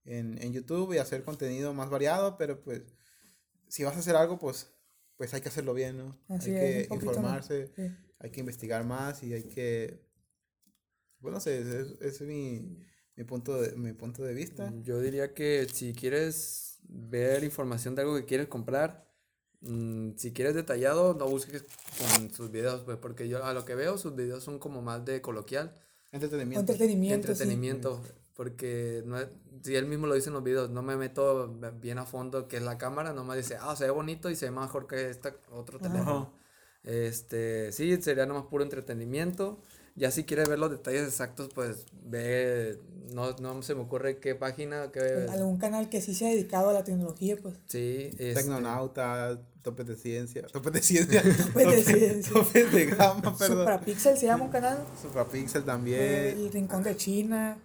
Speaker 1: en, en, YouTube y hacer contenido más variado, pero pues si vas a hacer algo, pues, pues hay que hacerlo bien, ¿no? hay que informarse, hay que investigar más y hay que... Bueno, no sé, es, es mi mi punto de, mi punto de vista.
Speaker 3: Yo diría que si quieres ver información de algo que quieres comprar, mm, si quieres detallado, no busques con sus videos, pues, porque yo a lo que veo, sus videos son como más de coloquial.
Speaker 1: Entretenimiento.
Speaker 2: Entretenimiento.
Speaker 3: Entretenimiento. Porque no si él mismo lo dice en los videos, no me meto bien a fondo que es la cámara, nomás dice, ah, se ve bonito y se ve mejor que este otro teléfono. Este, sí, sería nomás puro entretenimiento. Ya si quieres ver los detalles exactos, pues ve, no, no se me ocurre qué página, qué...
Speaker 2: Algún canal que sí se ha dedicado a la tecnología, pues.
Speaker 3: Sí.
Speaker 1: Este... Tecnonauta, Tope de Ciencia, Tope de Ciencia.
Speaker 2: Tope de Ciencia.
Speaker 1: Tope de Gama, perdón.
Speaker 2: Suprapixel se llama un canal.
Speaker 1: Suprapixel también.
Speaker 2: El Rincón de China.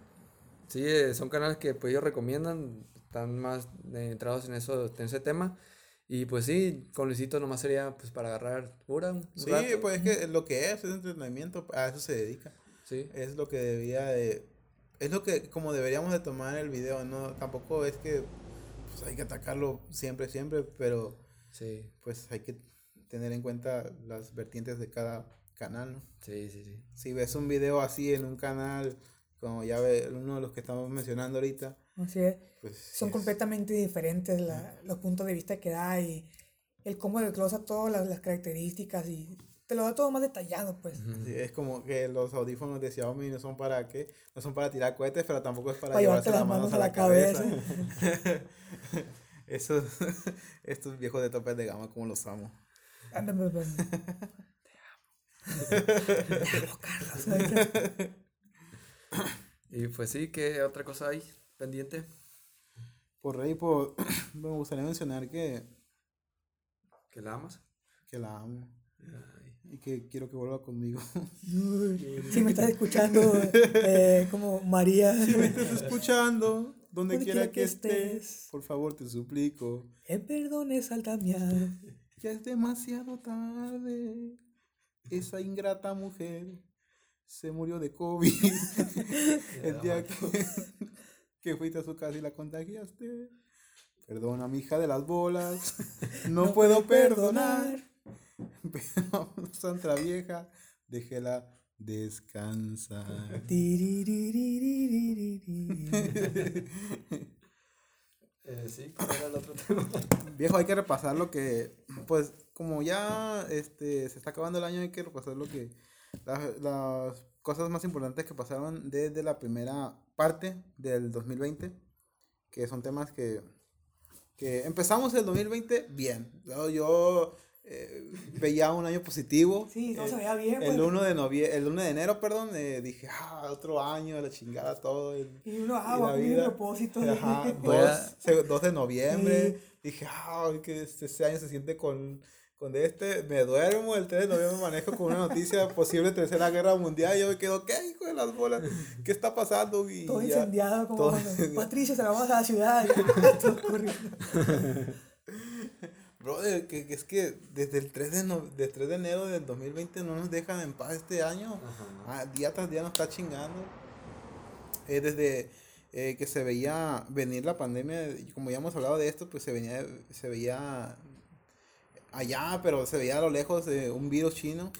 Speaker 3: Sí, eh, son canales que pues ellos recomiendan, están más entrados en eso, en ese tema. Y pues sí, con Luisito nomás sería pues para agarrar pura.
Speaker 1: sí, pues es que lo que es, es entrenamiento, a eso se dedica.
Speaker 3: Sí.
Speaker 1: Es lo que debía de... Es lo que como deberíamos de tomar el video, no tampoco es que pues, hay que atacarlo siempre, siempre, pero
Speaker 3: sí.
Speaker 1: pues hay que tener en cuenta las vertientes de cada canal, ¿no?
Speaker 3: Sí, sí, sí.
Speaker 1: Si ves un video así en un canal, como ya ve uno de los que estamos mencionando ahorita,
Speaker 2: Así es. Pues, Son completamente diferentes la, los puntos de vista que da y el cómo desglosa todas las, las, características y te lo da todo más detallado, pues.
Speaker 1: Sí, es como que los audífonos de Xiaomi no son para qué, no son para tirar cohetes, pero tampoco es para,
Speaker 2: Para
Speaker 1: llevarse
Speaker 2: llevarte
Speaker 1: las manos a la cabeza. Esos, estos viejos de topes de gama, como los amo.
Speaker 2: Pues, pues. Te amo, Carlos.
Speaker 3: Y pues sí, ¿qué otra cosa hay pendiente?
Speaker 1: Por rey, pues, me gustaría mencionar que,
Speaker 3: ¿Que la amas?
Speaker 1: que la amo
Speaker 3: Ay.
Speaker 1: y que quiero que vuelva conmigo.
Speaker 2: Si me estás escuchando, eh, como María.
Speaker 1: Si me estás escuchando, donde
Speaker 2: Donde
Speaker 1: quiera
Speaker 2: quiera
Speaker 1: que
Speaker 2: que
Speaker 1: estés,
Speaker 2: estés.
Speaker 1: por favor te suplico.
Speaker 2: Me perdones, Altamiar.
Speaker 1: Ya es demasiado tarde. Esa ingrata mujer se murió de COVID el día que, que fuiste a su casa y la contagiaste. Perdona, mi hija de las bolas. No, puedo perdonar. perdonar. Pero, Santa Vieja, déjela descansar.
Speaker 3: eh, sí, era el otro tema?
Speaker 1: Viejo, hay que repasar lo que, pues, como ya este, se está acabando el año, hay que repasar lo que las, las cosas más importantes que pasaron desde la primera parte del 2020, que son temas que, que empezamos el 2020 bien. Yo, yo, eh, veía un año positivo.
Speaker 2: Sí, todo
Speaker 1: Eh,
Speaker 2: se veía bien.
Speaker 1: El
Speaker 2: pues.
Speaker 1: 1 de novie el 1 de enero, perdón, eh, dije, ah, otro año, la chingada, todo. el-
Speaker 2: Y uno, ah,
Speaker 1: la
Speaker 2: va a cumplir
Speaker 1: vida.
Speaker 2: el propósito.
Speaker 1: Ajá,
Speaker 3: Voy a-
Speaker 1: 2, se- 2 de noviembre. Dije, ah, que este, este año se siente con, con de este. Me duermo, el 3 de noviembre manejo con una noticia posible tercera guerra mundial. Yo me quedo, ¿qué hijo de las bolas? ¿Qué está pasando? Y
Speaker 2: Todo
Speaker 1: ya-
Speaker 2: incendiado, como
Speaker 1: todo
Speaker 2: cuando
Speaker 1: incendiado.
Speaker 2: Patricia se la vamos a la ciudad. todo.
Speaker 1: Brother, que, que es que desde el 3 de, no- del 3 de enero del 2020 no nos dejan en paz este año. Ah, día tras día nos está chingando. Eh, desde eh, que se veía venir la pandemia, y como ya hemos hablado de esto, pues se, venía, se veía allá, pero se veía a lo lejos de un virus chino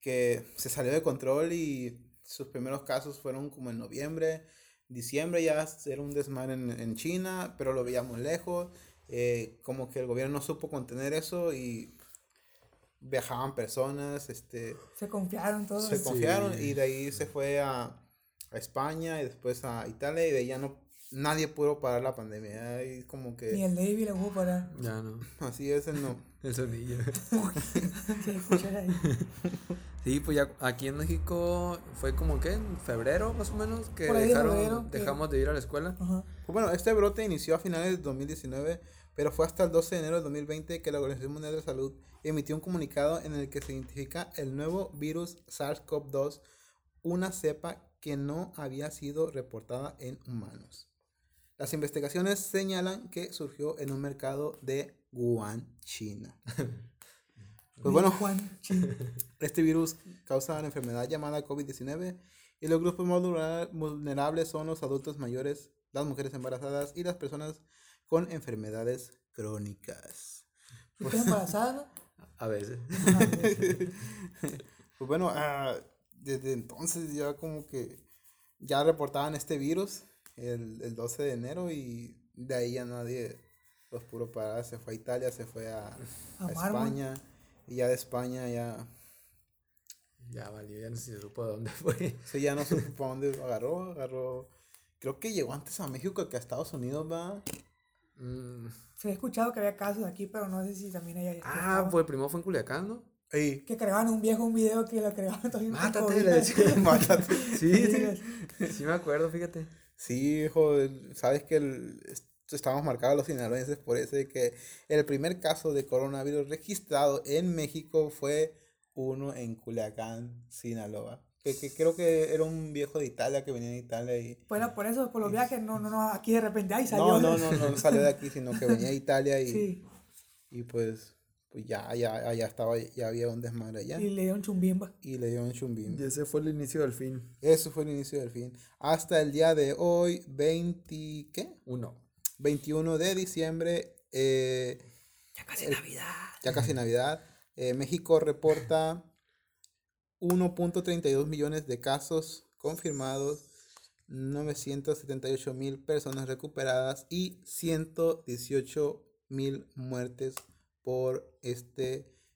Speaker 1: que se salió de control y sus primeros casos fueron como en noviembre, diciembre ya era un desmadre en, en China, pero lo veíamos lejos, eh, como que el gobierno no supo contener eso y viajaban personas, este,
Speaker 2: Se confiaron todos.
Speaker 1: se confiaron
Speaker 3: Sí.
Speaker 1: y de ahí se fue a, a España y después a Italia y de ahí ya no, nadie pudo parar la pandemia, ahí como
Speaker 2: Ni
Speaker 1: que,
Speaker 2: el David le hubo para
Speaker 3: Ya no.
Speaker 1: así es, el no.
Speaker 3: El
Speaker 2: ahí.
Speaker 3: Sí, pues ya aquí en México fue como que en febrero más o menos que dejaron,
Speaker 2: febrero, que-
Speaker 3: dejamos de ir a la escuela.
Speaker 2: Ajá.
Speaker 1: Pues bueno, este brote inició a finales de 2019, pero fue hasta el 12 de enero de 2020 que la Organización Mundial de la Salud emitió un comunicado en el que se identifica el nuevo virus SARS-CoV-2, una cepa que no había sido reportada en humanos. Las investigaciones señalan que surgió en un mercado de Wuhan, China. Pues bueno,
Speaker 2: Juan,
Speaker 1: este virus causa la enfermedad llamada COVID-19 y los grupos más vulnera- vulnerables son los adultos mayores, las mujeres embarazadas y las personas con enfermedades crónicas.
Speaker 2: ¿Estás embarazada?
Speaker 3: A veces.
Speaker 1: Pues bueno, ah, desde entonces ya como que ya reportaban este virus el, el 12 de enero y de ahí ya nadie los pudo parar. Se fue a Italia, se fue a, a
Speaker 2: Amargo.
Speaker 1: España y ya de España ya,
Speaker 3: Ya valió, ya no se supo de dónde fue.
Speaker 1: sí, ya no supo para dónde agarró, agarró. Creo que llegó antes a México que a Estados Unidos, va.
Speaker 3: Mm.
Speaker 2: Se ha escuchado que había casos aquí, pero no sé si también hay.
Speaker 3: Ah, pues el primero fue en Culiacán, ¿no?
Speaker 1: Ey,
Speaker 2: Que creaban un viejo un video que lo creaban con
Speaker 3: Mátate, le decía.
Speaker 1: mátate.
Speaker 3: Sí, sí. Sí me acuerdo, fíjate.
Speaker 1: Sí, hijo, sabes que el, est- estamos marcados los sinaloenses por eso de que el primer caso de coronavirus registrado en México fue uno en Culiacán, Sinaloa. Que, que creo que era un viejo de Italia que venía de Italia y...
Speaker 2: Bueno, por eso, por los viajes, no, no, no, aquí de repente, ay, salió.
Speaker 1: No, no, no, no salió de aquí, sino que venía de Italia y,
Speaker 2: Sí,
Speaker 1: y pues, pues ya, ya, ya estaba, ya había un desmadre allá.
Speaker 2: y le dieron chumbimba.
Speaker 1: Y le dio un chumbín.
Speaker 3: Y ese fue el inicio del fin.
Speaker 1: Eso fue el inicio del fin. Hasta el día de hoy, 20, ¿qué?
Speaker 3: Uno.
Speaker 1: 21 de diciembre, eh,
Speaker 2: Ya casi
Speaker 1: El-
Speaker 2: Navidad.
Speaker 1: ya casi Navidad, eh, México reporta 1.32 millones de casos confirmados, 978 mil personas recuperadas y 118 mil muertes por esta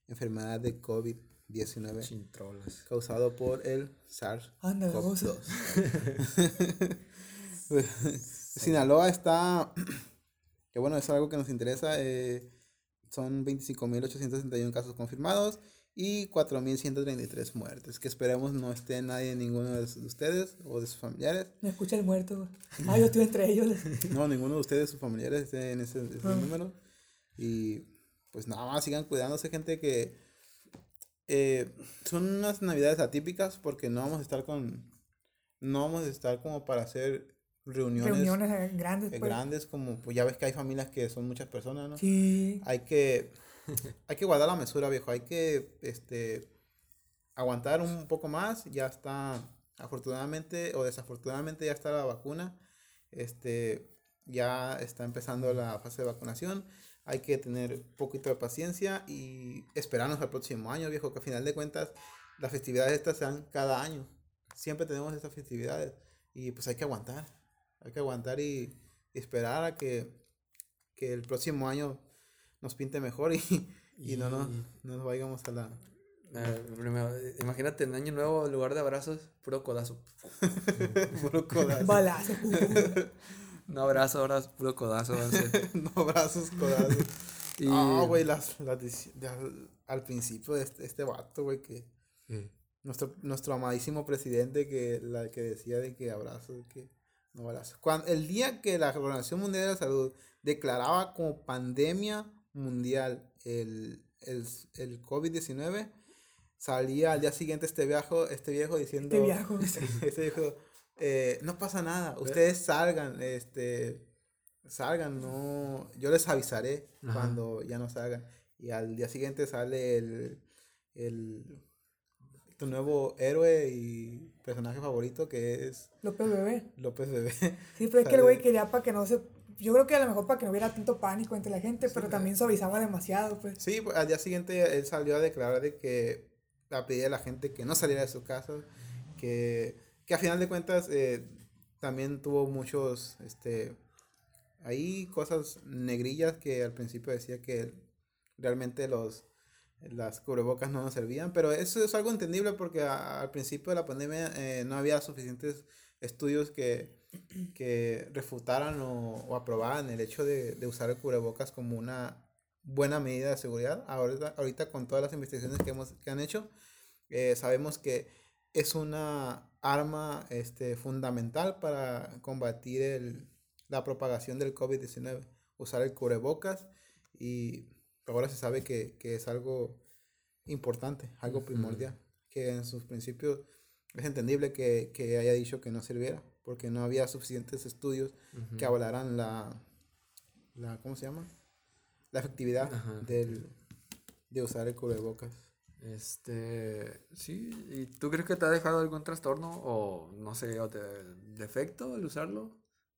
Speaker 1: enfermedad de COVID-19. COVID-19
Speaker 3: Chintrolas.
Speaker 1: causado por el SARS.
Speaker 2: Anda, baboso.
Speaker 1: Sinaloa está, que bueno, es algo que nos interesa, eh, son 25.861 casos confirmados y 4.133 muertes, que esperemos no esté nadie, ninguno de de ustedes o de sus familiares.
Speaker 2: Me escucha el muerto. Ah, yo estoy entre ellos.
Speaker 1: No, ninguno de ustedes, sus familiares, esté en ese, ese
Speaker 2: Ah.
Speaker 1: número. Y pues nada más, sigan cuidándose, gente que eh, son unas navidades atípicas porque no vamos a estar con, no vamos a estar como para hacer reuniones,
Speaker 2: Reuniones eh, grandes. pues.
Speaker 1: grandes, como pues ya ves que hay familias que son muchas personas, ¿no?
Speaker 2: Sí.
Speaker 1: Hay que, hay que guardar la mesura, viejo, hay que, este, aguantar un poco más, ya está, afortunadamente o desafortunadamente ya está la vacuna, este, ya está empezando la fase de vacunación, hay que tener un poquito de paciencia y esperarnos al próximo año, viejo, que a final de cuentas las festividades estas sean cada año, siempre tenemos estas festividades y pues hay que aguantar, hay que aguantar y, y esperar a que, que el próximo año nos pinte mejor y, y no, nos, no nos vayamos a la...
Speaker 3: Eh, primero, imagínate en Año Nuevo, en lugar de abrazos, puro codazo.
Speaker 1: puro codazo.
Speaker 2: Balazo.
Speaker 3: No abrazo, ahora es puro codazo.
Speaker 1: no brazos, codazos.
Speaker 3: Y-
Speaker 1: Ah, güey, las, las al, principio de este, este vato, güey, que
Speaker 3: Sí.
Speaker 1: nuestro, nuestro amadísimo presidente que, la, que decía de que abrazos, que no balazos. Cuando, el día que la Organización Mundial de la Salud declaraba como pandemia mundial el, el, el COVID-19, salía al día siguiente este viejo, este viejo diciendo...
Speaker 2: Este viejo.
Speaker 1: este viejo, eh, no pasa nada, ustedes salgan, este, salgan, no, yo les avisaré
Speaker 3: Ajá.
Speaker 1: cuando ya no salgan. Y al día siguiente sale el, el, tu nuevo héroe y personaje favorito que es
Speaker 2: López Bebé.
Speaker 1: López Bebé.
Speaker 2: Sí, pero es que el güey quería para que no se. Yo creo que a lo mejor para que no hubiera tanto pánico entre la gente, pero
Speaker 1: Sí.
Speaker 2: también suavizaba demasiado, pues.
Speaker 1: Sí, pues, al día siguiente él salió a declarar de que a pedir a la gente que no saliera de su casa, que, que a final de cuentas eh, también tuvo muchos, este, ahí cosas negrillas que al principio decía que realmente los las cubrebocas no nos servían, pero eso es algo entendible porque al principio de la pandemia eh, no había suficientes estudios que, que refutaran o, o aprobaran el hecho de, de usar el cubrebocas como una buena medida de seguridad. Ahorita, ahorita con todas las investigaciones que, hemos, que han hecho, eh, sabemos que es una arma este, fundamental para combatir el, la propagación del COVID-19. Usar el cubrebocas y ahora se sabe que, que es algo importante, algo primordial, que en sus principios es entendible que, que haya dicho que no sirviera, porque no había suficientes estudios que avalaran la, la ¿cómo se llama? La efectividad
Speaker 3: Ajá.
Speaker 1: del, de usar el cubrebocas.
Speaker 3: Este, sí, ¿y tú crees que te ha dejado algún trastorno o no sé, o te, defecto al usarlo?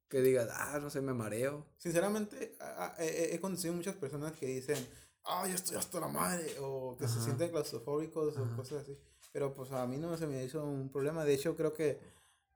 Speaker 3: Que digas, ah, no sé, me mareo.
Speaker 1: Sinceramente, he, he conocido muchas personas que dicen, ah, yo estoy hasta la madre, o que se sienten claustrofóbicos o
Speaker 3: Ajá.
Speaker 1: cosas así. Pero pues a mí no se me hizo un problema. De hecho, creo que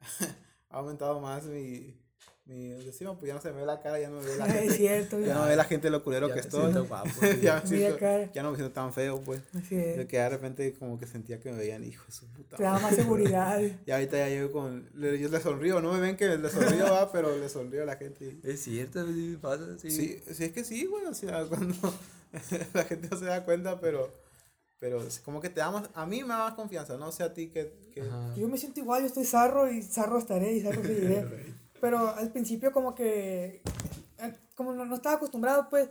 Speaker 1: ha aumentado más mi, mi autoestima, pues ya no se me ve la cara, ya no me ve la
Speaker 2: Es
Speaker 1: gente,
Speaker 2: cierto,
Speaker 1: ya no me ve la gente lo culero
Speaker 3: Ya
Speaker 1: que estoy.
Speaker 3: siento guapo,
Speaker 1: ya, siento- ya no me siento tan feo, pues.
Speaker 2: Así
Speaker 1: De
Speaker 2: es.
Speaker 1: que de repente como que sentía que me veían, hijo de su puta
Speaker 2: Te da
Speaker 1: madre".
Speaker 2: más seguridad.
Speaker 1: Y ahorita ya llego con. Le, yo le sonrío, no me ven que le sonrío, va, pero le sonrío a la gente. y-
Speaker 3: Es cierto, sí me pasa, sí.
Speaker 1: Sí, sí, es que sí, güey. O sea, cuando la gente no se da cuenta, pero. Pero es como que te da más. A mí me da más confianza, no sé a ti que. que.
Speaker 2: Yo me siento igual, yo estoy zarro y zarro estaré y zarro seguiré. Pero al principio como que, eh, como no, no estaba acostumbrado pues,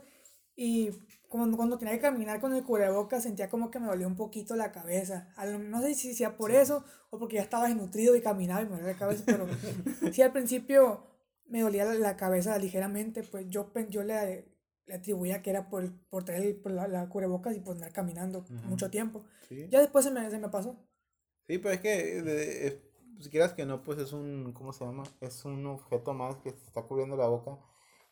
Speaker 2: y como cuando tenía que caminar con el cubrebocas sentía como que me dolía un poquito la cabeza. No sé si sea por eso o porque ya estaba desnutrido y caminaba y me dolía la cabeza, pero sí al principio me dolía la, cabeza ligeramente, pues yo, yo le, le atribuía que era por, por traer el- por la, la cubrebocas y por andar caminando
Speaker 1: Ujú.
Speaker 2: mucho tiempo.
Speaker 1: sí.
Speaker 2: Ya después se me, se me pasó.
Speaker 1: Sí, pero es que. De- es- si quieras que no, pues es un. ¿Cómo se llama? Es un objeto más que te está cubriendo la boca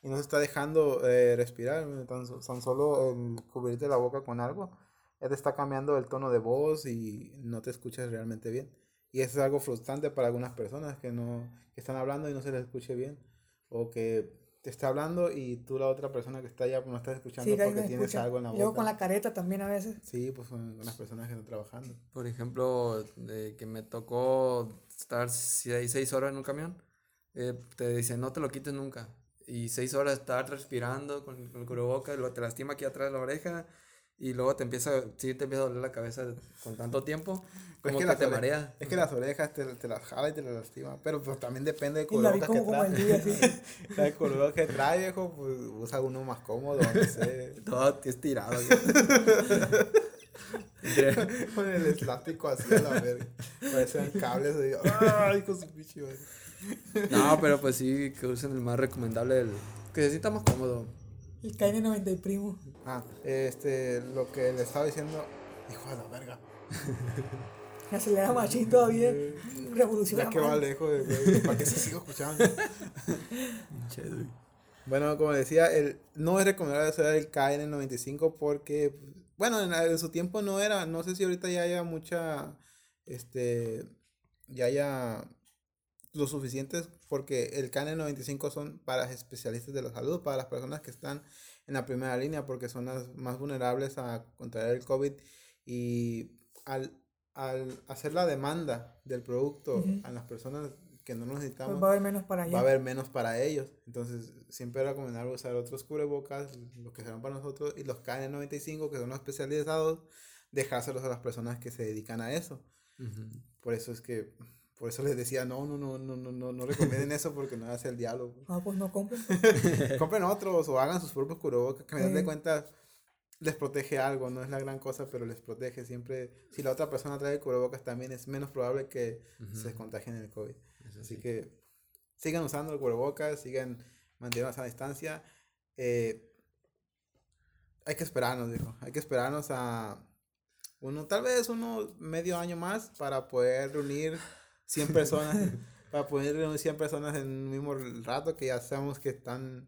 Speaker 1: y no se está dejando eh, respirar. Tan, tan solo el cubrirte la boca con algo ya te está cambiando el tono de voz y no te escuchas realmente bien. Y eso es algo frustrante para algunas personas que no que están hablando y no se les escuche bien o que te está hablando y tú la otra persona que está allá pues, no estás escuchando
Speaker 2: Sí,
Speaker 1: porque tienes
Speaker 2: escucha.
Speaker 1: algo en la boca.
Speaker 2: Luego con la careta también a veces.
Speaker 1: Sí, pues son unas personas que están trabajando.
Speaker 3: Por ejemplo, de que me tocó estar seis, seis horas en un camión, eh, te dicen no te lo quites nunca. Y seis horas estar respirando con, con el cubrebocas, lo te lastima aquí atrás de la oreja y luego te empieza, sí te empieza a doler la cabeza con tanto tiempo, como
Speaker 1: es
Speaker 3: que,
Speaker 1: las
Speaker 3: te marea.
Speaker 1: Es que las orejas te, te las jala y te las lastima. Pero pues también depende del
Speaker 2: Y la vi
Speaker 1: cubrebocas que
Speaker 2: como, como el
Speaker 1: trae.
Speaker 2: día, así.
Speaker 1: el cubrebocas que trae, viejo, pues usa uno más cómodo, no sé.
Speaker 3: Todo estirado.
Speaker 1: Con el elástico así a la verga. Parecen cables así. ¡Ay, con su
Speaker 3: no, pero pues sí, que usen el más recomendable, el que se sienta más cómodo.
Speaker 2: El KN90 y primo.
Speaker 1: Ah, este, lo que le estaba diciendo. Hijo de la verga.
Speaker 2: Acelera machín todavía. Revoluciona
Speaker 1: Ya que va lejos güey, para que se siga escuchando. Bueno, como decía, el, no es recomendable hacer el KN95 porque, bueno, en, en su tiempo no era, no sé si ahorita ya haya mucha, este, ya haya lo suficientes porque el KN95 son para especialistas de la salud, para las personas que están en la primera línea porque son las más vulnerables a contraer el COVID y al, al hacer la demanda del producto a las personas que no
Speaker 2: Pues
Speaker 1: necesitamos,
Speaker 2: va a haber menos para allá.
Speaker 1: va a haber menos para ellos. Entonces, siempre es recomendable usar otros cubrebocas, los que serán para nosotros, y los KN95, que son los especializados, dejárselos a las personas que se dedican a eso. Por eso es que, por eso les decía, no, no, no, no, no, no, no recomienden eso porque no hace el diálogo.
Speaker 2: Ah, pues no compren.
Speaker 1: Compren otros o hagan sus propios cubrebocas, que a final de
Speaker 2: Sí.
Speaker 1: cuentas les protege algo, no es la gran cosa, pero les protege siempre. Si la otra persona trae cubrebocas, también es menos probable que se contagien el COVID.
Speaker 3: Eso
Speaker 1: Así
Speaker 3: sí.
Speaker 1: que sigan usando el cubrebocas, sigan manteniendo esa distancia. Eh, hay que esperarnos, dijo. Hay que esperarnos a uno, tal vez uno medio año más para poder reunir 100 personas. para poder reunir 100 personas en un mismo rato que ya sabemos que están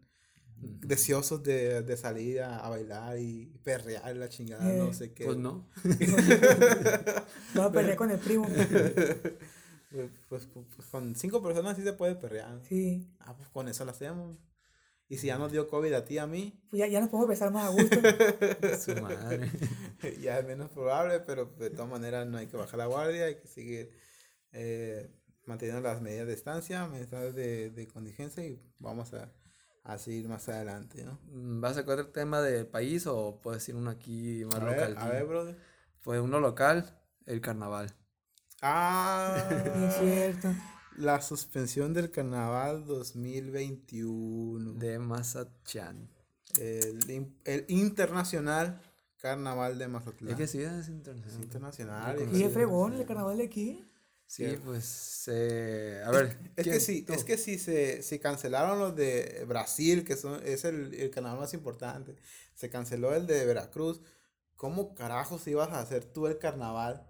Speaker 1: deseosos de, de salir a, a bailar y perrear la chingada, no
Speaker 2: Eh,
Speaker 1: sé qué.
Speaker 3: Pues no.
Speaker 2: Va a pelear con el primo.
Speaker 1: Pues, pues, pues, con cinco personas sí se puede perrear.
Speaker 2: Sí.
Speaker 1: Ah, pues con eso lo hacemos. Y si ya nos dio COVID a ti y a mí,
Speaker 2: Pues ya, ya nos podemos besar más a gusto.
Speaker 3: Su madre.
Speaker 1: ya es menos probable, pero de todas maneras no hay que bajar la guardia, hay que seguir eh, manteniendo las medidas de distancia, medidas de, de contingencia y vamos a, a seguir más adelante, ¿no?
Speaker 3: Mm, ¿Vas a sacar otro tema del país o puedes ir uno aquí más
Speaker 1: A ver,
Speaker 3: local?
Speaker 1: a ver, brother.
Speaker 3: Pues uno local, el carnaval.
Speaker 1: Ah,
Speaker 2: es cierto.
Speaker 1: la suspensión del carnaval 2021.
Speaker 3: De Mazatlán.
Speaker 1: El, el internacional carnaval de Mazatlán.
Speaker 3: Es que sí, es
Speaker 1: Es
Speaker 3: internacional.
Speaker 1: internacional.
Speaker 3: Yo
Speaker 1: y-
Speaker 2: es fregón el carnaval de aquí.
Speaker 3: Sí, pues, eh, a ver.
Speaker 1: Es que sí,
Speaker 3: ¿Tú?
Speaker 1: es que si se si cancelaron los de Brasil, que son, es el, el carnaval más importante, se canceló el de Veracruz, ¿cómo carajos ibas a hacer tú el carnaval?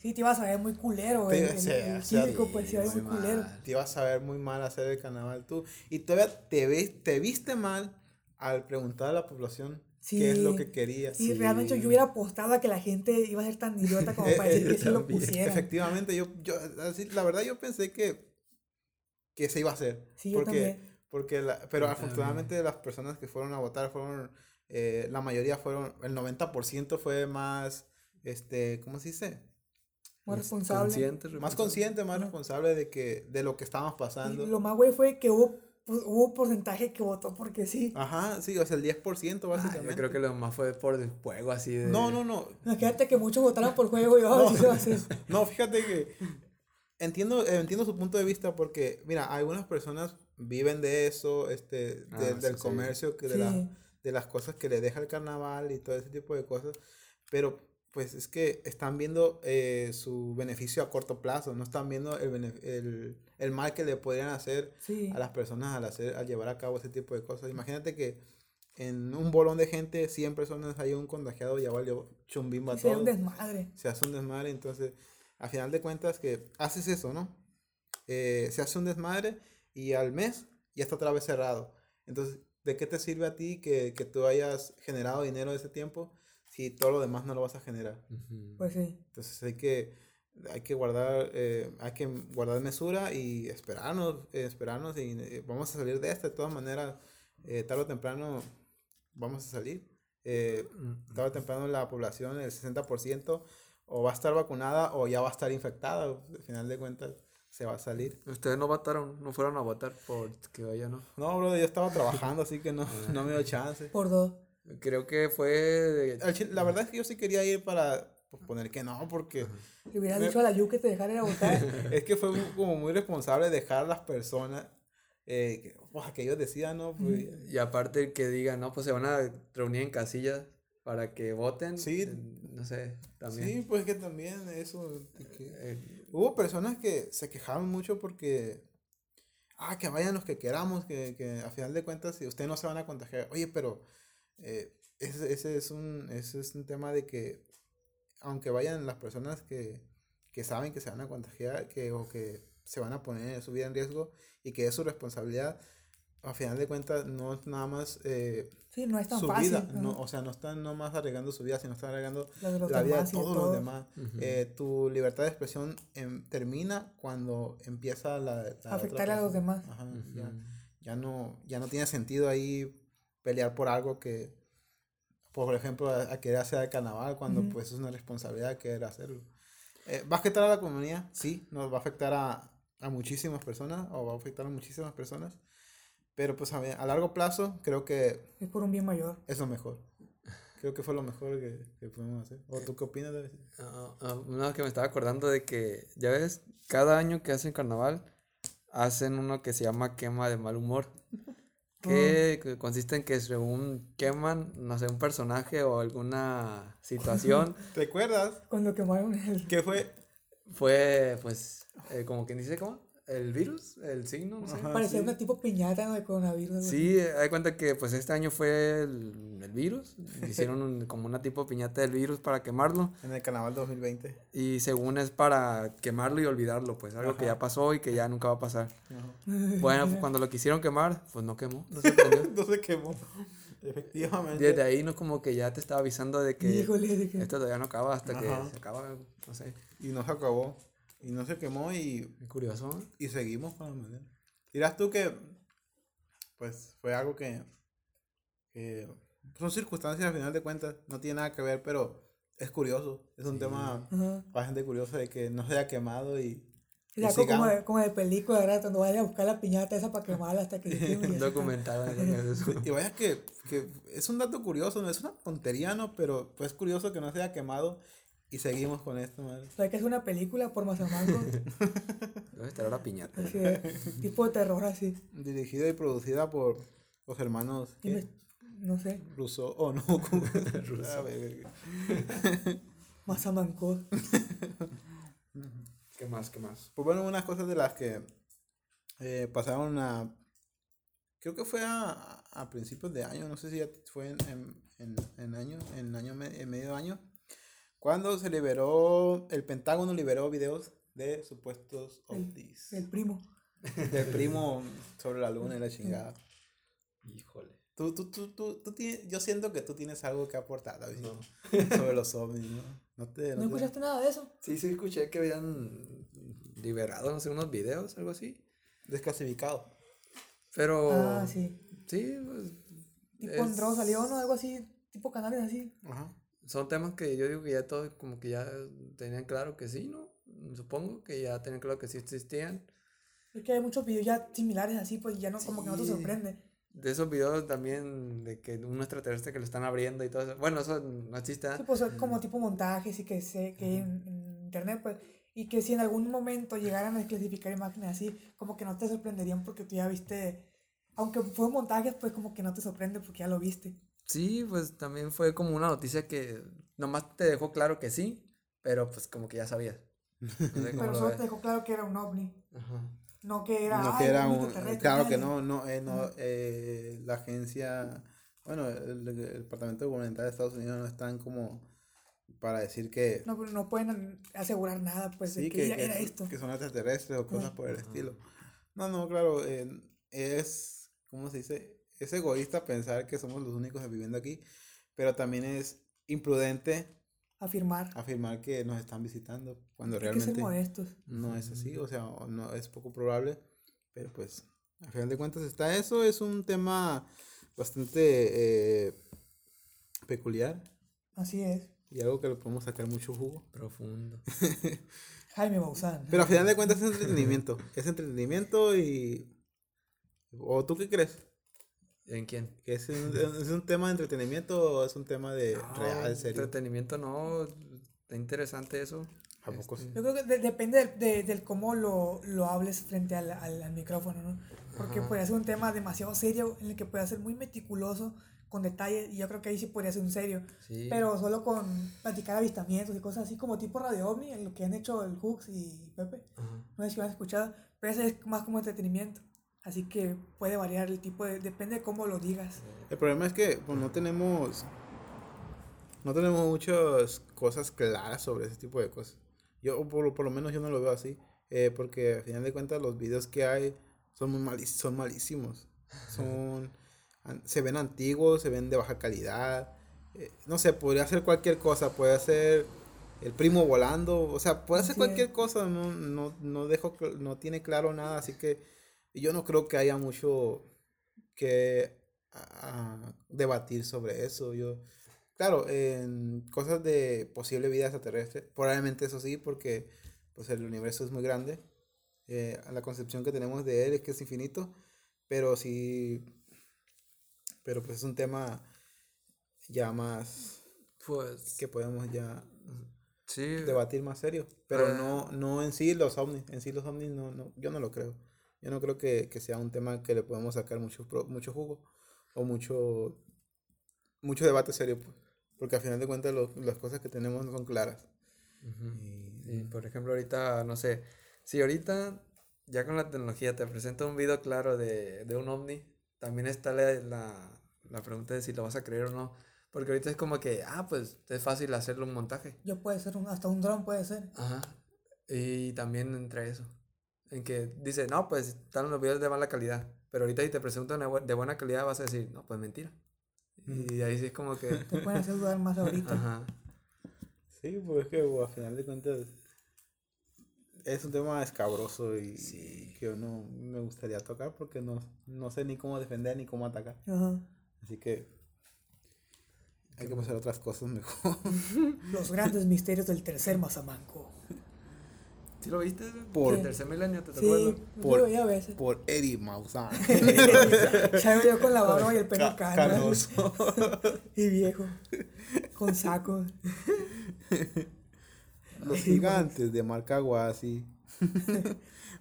Speaker 2: Sí, te ibas a ver muy culero,
Speaker 1: Sí,
Speaker 2: el, el,
Speaker 1: sí,
Speaker 2: el
Speaker 1: sí,
Speaker 2: pues se iba a ver
Speaker 3: muy
Speaker 2: muy culero.
Speaker 3: mal.
Speaker 1: Te ibas a ver muy mal hacer el carnaval tú. Y todavía te, ves, te viste mal al preguntar a la población qué es lo que quería.
Speaker 2: Sí, realmente yo hubiera apostado a que la gente iba a ser tan idiota como para decir que sí lo pusieran.
Speaker 1: Efectivamente, yo, yo así, la verdad yo pensé que, que se iba a hacer.
Speaker 2: Sí, yo
Speaker 1: porque,
Speaker 2: también.
Speaker 1: porque la, pero
Speaker 3: Yo
Speaker 1: afortunadamente las personas que fueron a votar fueron, eh, la mayoría fueron, el 90% fue más, este, ¿cómo se dice?
Speaker 2: Más
Speaker 3: Más
Speaker 2: responsable.
Speaker 3: consciente,
Speaker 1: Más
Speaker 3: responsable.
Speaker 1: consciente, más
Speaker 2: Ajá.
Speaker 1: responsable de que, de lo que estábamos pasando.
Speaker 2: Y lo más güey fue que hubo, pues, hubo un porcentaje que votó porque sí.
Speaker 1: Ajá, sí, o sea, el 10%
Speaker 3: Ah,
Speaker 1: básicamente.
Speaker 3: yo creo que lo más fue por el juego así de.
Speaker 1: No, no, no,
Speaker 2: Imagínate que muchos votaron por juego y oh, sí hacer.
Speaker 1: No, fíjate que entiendo, eh, entiendo su punto de vista porque, mira, algunas personas viven de eso, este,
Speaker 3: Ah,
Speaker 1: de-
Speaker 3: sí,
Speaker 1: del
Speaker 3: sí.
Speaker 1: comercio, que de,
Speaker 2: Sí.
Speaker 1: la- de las cosas que le deja el carnaval y todo ese tipo de cosas, pero pues es que están viendo eh, su beneficio a corto plazo, no están viendo el, el, el mal que le podrían hacer
Speaker 2: Sí.
Speaker 1: a las personas al, hacer, al llevar a cabo ese tipo de cosas. Imagínate que en un bolón de gente, 100 personas hay un contagiado y ya valió chumbimba
Speaker 2: Sí, sería
Speaker 1: todo
Speaker 2: un desmadre.
Speaker 1: se hace un desmadre, entonces, a final de cuentas que haces eso, ¿no? Eh, se hace un desmadre y al mes ya está otra vez cerrado. Entonces, ¿de qué te sirve a ti que, que tú hayas generado dinero ese tiempo si todo lo demás no lo vas a generar?
Speaker 3: Ujú.
Speaker 2: Pues sí.
Speaker 1: Entonces hay que, hay que guardar, eh, hay que guardar mesura y esperarnos, eh, esperarnos y eh, vamos a salir de esta. De todas maneras, eh, tarde o temprano vamos a salir. Eh, tarde o temprano la población, el 60%, o va a estar vacunada o ya va a estar infectada. Al final de cuentas, se va a salir.
Speaker 3: Ustedes no votaron, no fueron a votar por que vaya, ¿no?
Speaker 1: No, bro, yo estaba trabajando, así que no, no me dio chance.
Speaker 2: Por dos.
Speaker 3: Creo que fue
Speaker 1: La verdad es que yo sí quería ir para pues, poner que no, porque
Speaker 2: Le hubieras dicho a la Yu que te dejara ir a votar.
Speaker 1: es que fue como muy responsable dejar a las personas eh, que, pues, que ellos decidan, ¿no? Pues,
Speaker 3: Y aparte que digan, no, pues se van a reunir en casillas para que voten.
Speaker 1: Sí.
Speaker 3: eh, No sé, también.
Speaker 1: Sí, pues que también eso. que-
Speaker 3: Eh,
Speaker 1: Hubo personas que se quejaron mucho porque. Ah, que vayan los que queramos, que, que a final de cuentas, si ustedes no se van a contagiar. Oye, pero eh, ese, ese es un, ese es un tema de que, aunque vayan las personas que, que saben que se van a contagiar que, o que se van a poner su vida en riesgo y que es su responsabilidad, a final de cuentas no es nada más eh,
Speaker 2: Sí, no es tan
Speaker 1: su
Speaker 2: fácil.
Speaker 1: vida,
Speaker 2: ¿no?
Speaker 1: no, o sea, no están nomás arriesgando su vida, sino están arriesgando
Speaker 2: La
Speaker 1: vida de todos los demás. Eh, tu libertad de expresión em, termina cuando empieza la, la otra
Speaker 2: Afectar a los demás.
Speaker 1: Ajá, ya, ya no, ya no tiene sentido ahí pelear por algo que, por ejemplo, a, a querer hacer el carnaval cuando
Speaker 2: Ujú.
Speaker 1: pues es una responsabilidad querer hacerlo. Eh, ¿Va a afectar a la comunidad? Sí, nos va a afectar a, a muchísimas personas o va a afectar a muchísimas personas. Pero pues a, a largo plazo creo que
Speaker 2: Es por un bien mayor.
Speaker 1: es lo mejor. Creo que fue lo mejor que, que pudimos hacer. ¿O tú qué opinas de eso?
Speaker 3: No, que me estaba acordando de que, ya ves, cada año que hacen carnaval, hacen uno que se llama quema de mal humor. Que, que consiste en que según queman, no sé, un personaje o alguna situación,
Speaker 1: ¿Te acuerdas?
Speaker 2: Cuando quemaron el.
Speaker 1: ¿Qué fue?
Speaker 3: fue, pues, eh, como quien dice, ¿cómo? El virus, el signo, no sé.
Speaker 2: Parecía
Speaker 1: sí.
Speaker 2: una tipo piñata de coronavirus.
Speaker 3: Sí, hay cuenta que pues este año fue el, el virus, hicieron un- como una tipo piñata del virus para quemarlo
Speaker 1: En el carnaval 2020.
Speaker 3: y según es para quemarlo y olvidarlo, pues algo que ya pasó y que ya nunca va a pasar.
Speaker 1: Ajá.
Speaker 3: Bueno, pues, cuando lo quisieron quemar, pues no quemó, no se prendió.
Speaker 1: no se quemó. Efectivamente.
Speaker 3: Desde ahí no como que ya te estaba avisando de que
Speaker 2: Híjole, de que.
Speaker 3: esto todavía no acaba hasta que se acaba, no sé,
Speaker 1: Y no se acabó. Y no se quemó y,
Speaker 3: curioso.
Speaker 1: y seguimos con la manera. Dirás tú que, pues, fue algo que, que son circunstancias al final de cuentas. No tiene nada que ver, pero es curioso. Es un tema
Speaker 2: Ajá.
Speaker 1: bastante curioso de que no se haya quemado y... Y
Speaker 2: como, de, como de película, ¿verdad? Cuando vayas a buscar la piñata esa para quemarla hasta que se y
Speaker 3: Un documental
Speaker 1: vaya que, que es un dato curioso, no es una tontería, ¿no? Pero pues es curioso que no se haya quemado y seguimos con esto, madre.
Speaker 2: Sea, que es una película por Mazamanco.
Speaker 3: Debe estar la piñata.
Speaker 2: así de- tipo de terror así.
Speaker 1: Dirigida y producida por los hermanos ¿qué?
Speaker 2: no sé,
Speaker 1: Rousseau, o no, ¿cómo? Ah, verga.
Speaker 2: Mazamanco.
Speaker 3: ¿Qué más? ¿Qué más?
Speaker 1: Pues bueno, unas cosas de las que eh, pasaron a. Creo que fue a, a principios de año, no sé si ya fue en, en, en, en año, en año, me- en medio año, cuando se liberó, el Pentágono liberó videos de supuestos ovnis.
Speaker 2: El primo.
Speaker 1: Del primo sobre la luna y la chingada.
Speaker 3: Híjole.
Speaker 1: Tú, tú, tú, tú, tú tienes, yo siento que tú tienes algo que aportar, David, sobre los ovnis, ¿no? No te,
Speaker 2: ¿No
Speaker 1: no te-
Speaker 2: escuchaste nada de eso?
Speaker 3: Sí, sí, escuché que habían liberado, no sé, unos videos, algo así.
Speaker 1: desclasificado.
Speaker 3: Pero.
Speaker 2: Ah, sí.
Speaker 3: Sí, pues,
Speaker 2: Tipo
Speaker 3: es-
Speaker 2: Andro salió, ¿no? Algo así, tipo canales así.
Speaker 1: Ajá.
Speaker 3: Son temas que yo digo que ya todos como que ya tenían claro que sí, ¿no? Supongo que ya tenían claro que sí existían.
Speaker 2: Es que hay muchos videos ya similares así, pues ya no, como que no te sorprende.
Speaker 3: De esos videos también de que un extraterrestre que lo están abriendo y todo eso. Bueno, eso no existe. ¿ah?
Speaker 2: Sí, pues son como tipo montajes y que sé que hay en, en internet, pues. Y que si en algún momento llegaran a desclasificar imágenes así, como que no te sorprenderían porque tú ya viste. Aunque fue montajes, pues como que no te sorprende porque ya lo viste.
Speaker 3: Sí, pues también fue como una noticia que nomás te dejó claro que sí, pero pues como que ya sabías. No sé cómo
Speaker 2: Pero
Speaker 3: lo
Speaker 2: solo
Speaker 3: ves.
Speaker 2: te dejó claro que era un ovni.
Speaker 3: Ajá.
Speaker 2: No que era.
Speaker 1: No,
Speaker 2: "Ay,
Speaker 1: que era
Speaker 2: un
Speaker 1: Claro que
Speaker 2: nadie".
Speaker 1: no, no, eh, no eh, la agencia. Bueno, el, el Departamento Gubernamental de Estados Unidos no están como para decir que.
Speaker 2: No, no pueden asegurar nada, pues, de
Speaker 1: sí,
Speaker 2: que,
Speaker 1: que,
Speaker 2: era,
Speaker 1: que-
Speaker 2: era esto.
Speaker 1: que son extraterrestres o cosas
Speaker 2: Ajá.
Speaker 1: por el estilo. No, no, claro, eh, es. ¿Cómo se dice? Es egoísta pensar que somos los únicos viviendo aquí, pero también es imprudente
Speaker 2: Afirmar.
Speaker 1: afirmar que nos están visitando cuando
Speaker 2: Hay que ser
Speaker 1: realmente
Speaker 2: modestos.
Speaker 1: no es así, o sea, no es poco probable, pero pues al final de cuentas está eso, es un tema bastante eh, peculiar
Speaker 2: Así es.
Speaker 1: y algo que le podemos sacar mucho jugo.
Speaker 3: Profundo.
Speaker 2: Jaime Maussan.
Speaker 1: Pero a final de cuentas es entretenimiento. es entretenimiento y... ¿O tú qué crees?
Speaker 3: ¿En quién?
Speaker 1: ¿Que es un, es un tema de entretenimiento o es un tema de real, serio?
Speaker 3: Entretenimiento no. Está interesante eso.
Speaker 1: ¿A poco sí?
Speaker 2: Yo creo que de- depende del, de- del cómo lo, lo hables frente al, al, al micrófono, ¿no? Porque
Speaker 3: Ajá.
Speaker 2: puede ser un tema demasiado serio en el que puede ser muy meticuloso, con detalle, y yo creo que ahí sí podría ser un serio.
Speaker 3: Sí.
Speaker 2: Pero solo con platicar avistamientos y cosas así como tipo Radio OVNI, en lo que han hecho el Hooks y Pepe.
Speaker 3: Ajá.
Speaker 2: No sé si lo han escuchado, pero ese es más como entretenimiento. Así que puede variar el tipo de... Depende de cómo lo digas.
Speaker 1: El problema es que pues, no tenemos no tenemos muchas cosas claras sobre ese tipo de cosas. Yo por, por lo menos yo no lo veo así, eh, porque al final de cuentas los videos que hay son muy mali- son malísimos. Son an- se ven antiguos, se ven de baja calidad. eh, no sé, podría ser cualquier cosa, puede ser el primo volando, o sea, puede ser
Speaker 2: Así
Speaker 1: cualquier cosa, no no no dejo no tiene claro nada, así que yo no creo que haya mucho que a- debatir sobre eso. Yo, claro, en cosas de posible vida extraterrestre, probablemente eso sí, porque pues el universo es muy grande. eh, la concepción que tenemos de él es que es infinito, pero sí, pero pues es un tema ya más
Speaker 3: Pues.
Speaker 1: que podemos ya
Speaker 3: Sí.
Speaker 1: debatir más serio, pero
Speaker 3: Ah.
Speaker 1: no, no en sí los ovnis, en sí los ovnis no, no, yo no lo creo. Yo no creo que, que sea un tema que le podemos sacar mucho, pro- mucho jugo o mucho, mucho debate serio, pues, porque al final de cuentas lo- las cosas que tenemos no son claras.
Speaker 3: Ujú.
Speaker 1: Y-
Speaker 3: Sí, por ejemplo, ahorita, no sé, si ahorita ya con la tecnología te presenta un video claro de, de un ovni, también está la, la, la pregunta de si lo vas a creer o no. Porque ahorita es como que, ah, pues es fácil hacerle un montaje.
Speaker 2: Yo puede ser un, hasta un dron, puede ser.
Speaker 3: Ajá. Y también entre eso. En que dice, no, pues están los videos de mala calidad. Pero ahorita si te presentan de bu- de buena calidad vas a decir, no, pues mentira. Y ahí sí es como que,
Speaker 2: Te pueden hacer dudar más ahorita.
Speaker 3: ajá.
Speaker 1: Sí, pues es que bueno, al final de cuentas es un tema escabroso y
Speaker 3: Sí.
Speaker 1: que yo no me gustaría tocar porque no, no sé ni cómo defender ni cómo atacar.
Speaker 2: Ajá.
Speaker 1: Así que hay que pasar a otras cosas mejor.
Speaker 2: Los grandes misterios del tercer Mazamanco.
Speaker 3: ¿Sí lo viste?
Speaker 1: Por-
Speaker 3: el tercer milenio, ¿te
Speaker 2: Sí,
Speaker 3: acuerdas?
Speaker 2: yo lo veía a veces.
Speaker 1: Por Eddie Maussan.
Speaker 2: Salgo yo con la barba y el pelo
Speaker 1: Ca-
Speaker 2: cano.
Speaker 1: canoso.
Speaker 2: Y viejo. Con saco.
Speaker 1: Los gigantes de Marcaguasi.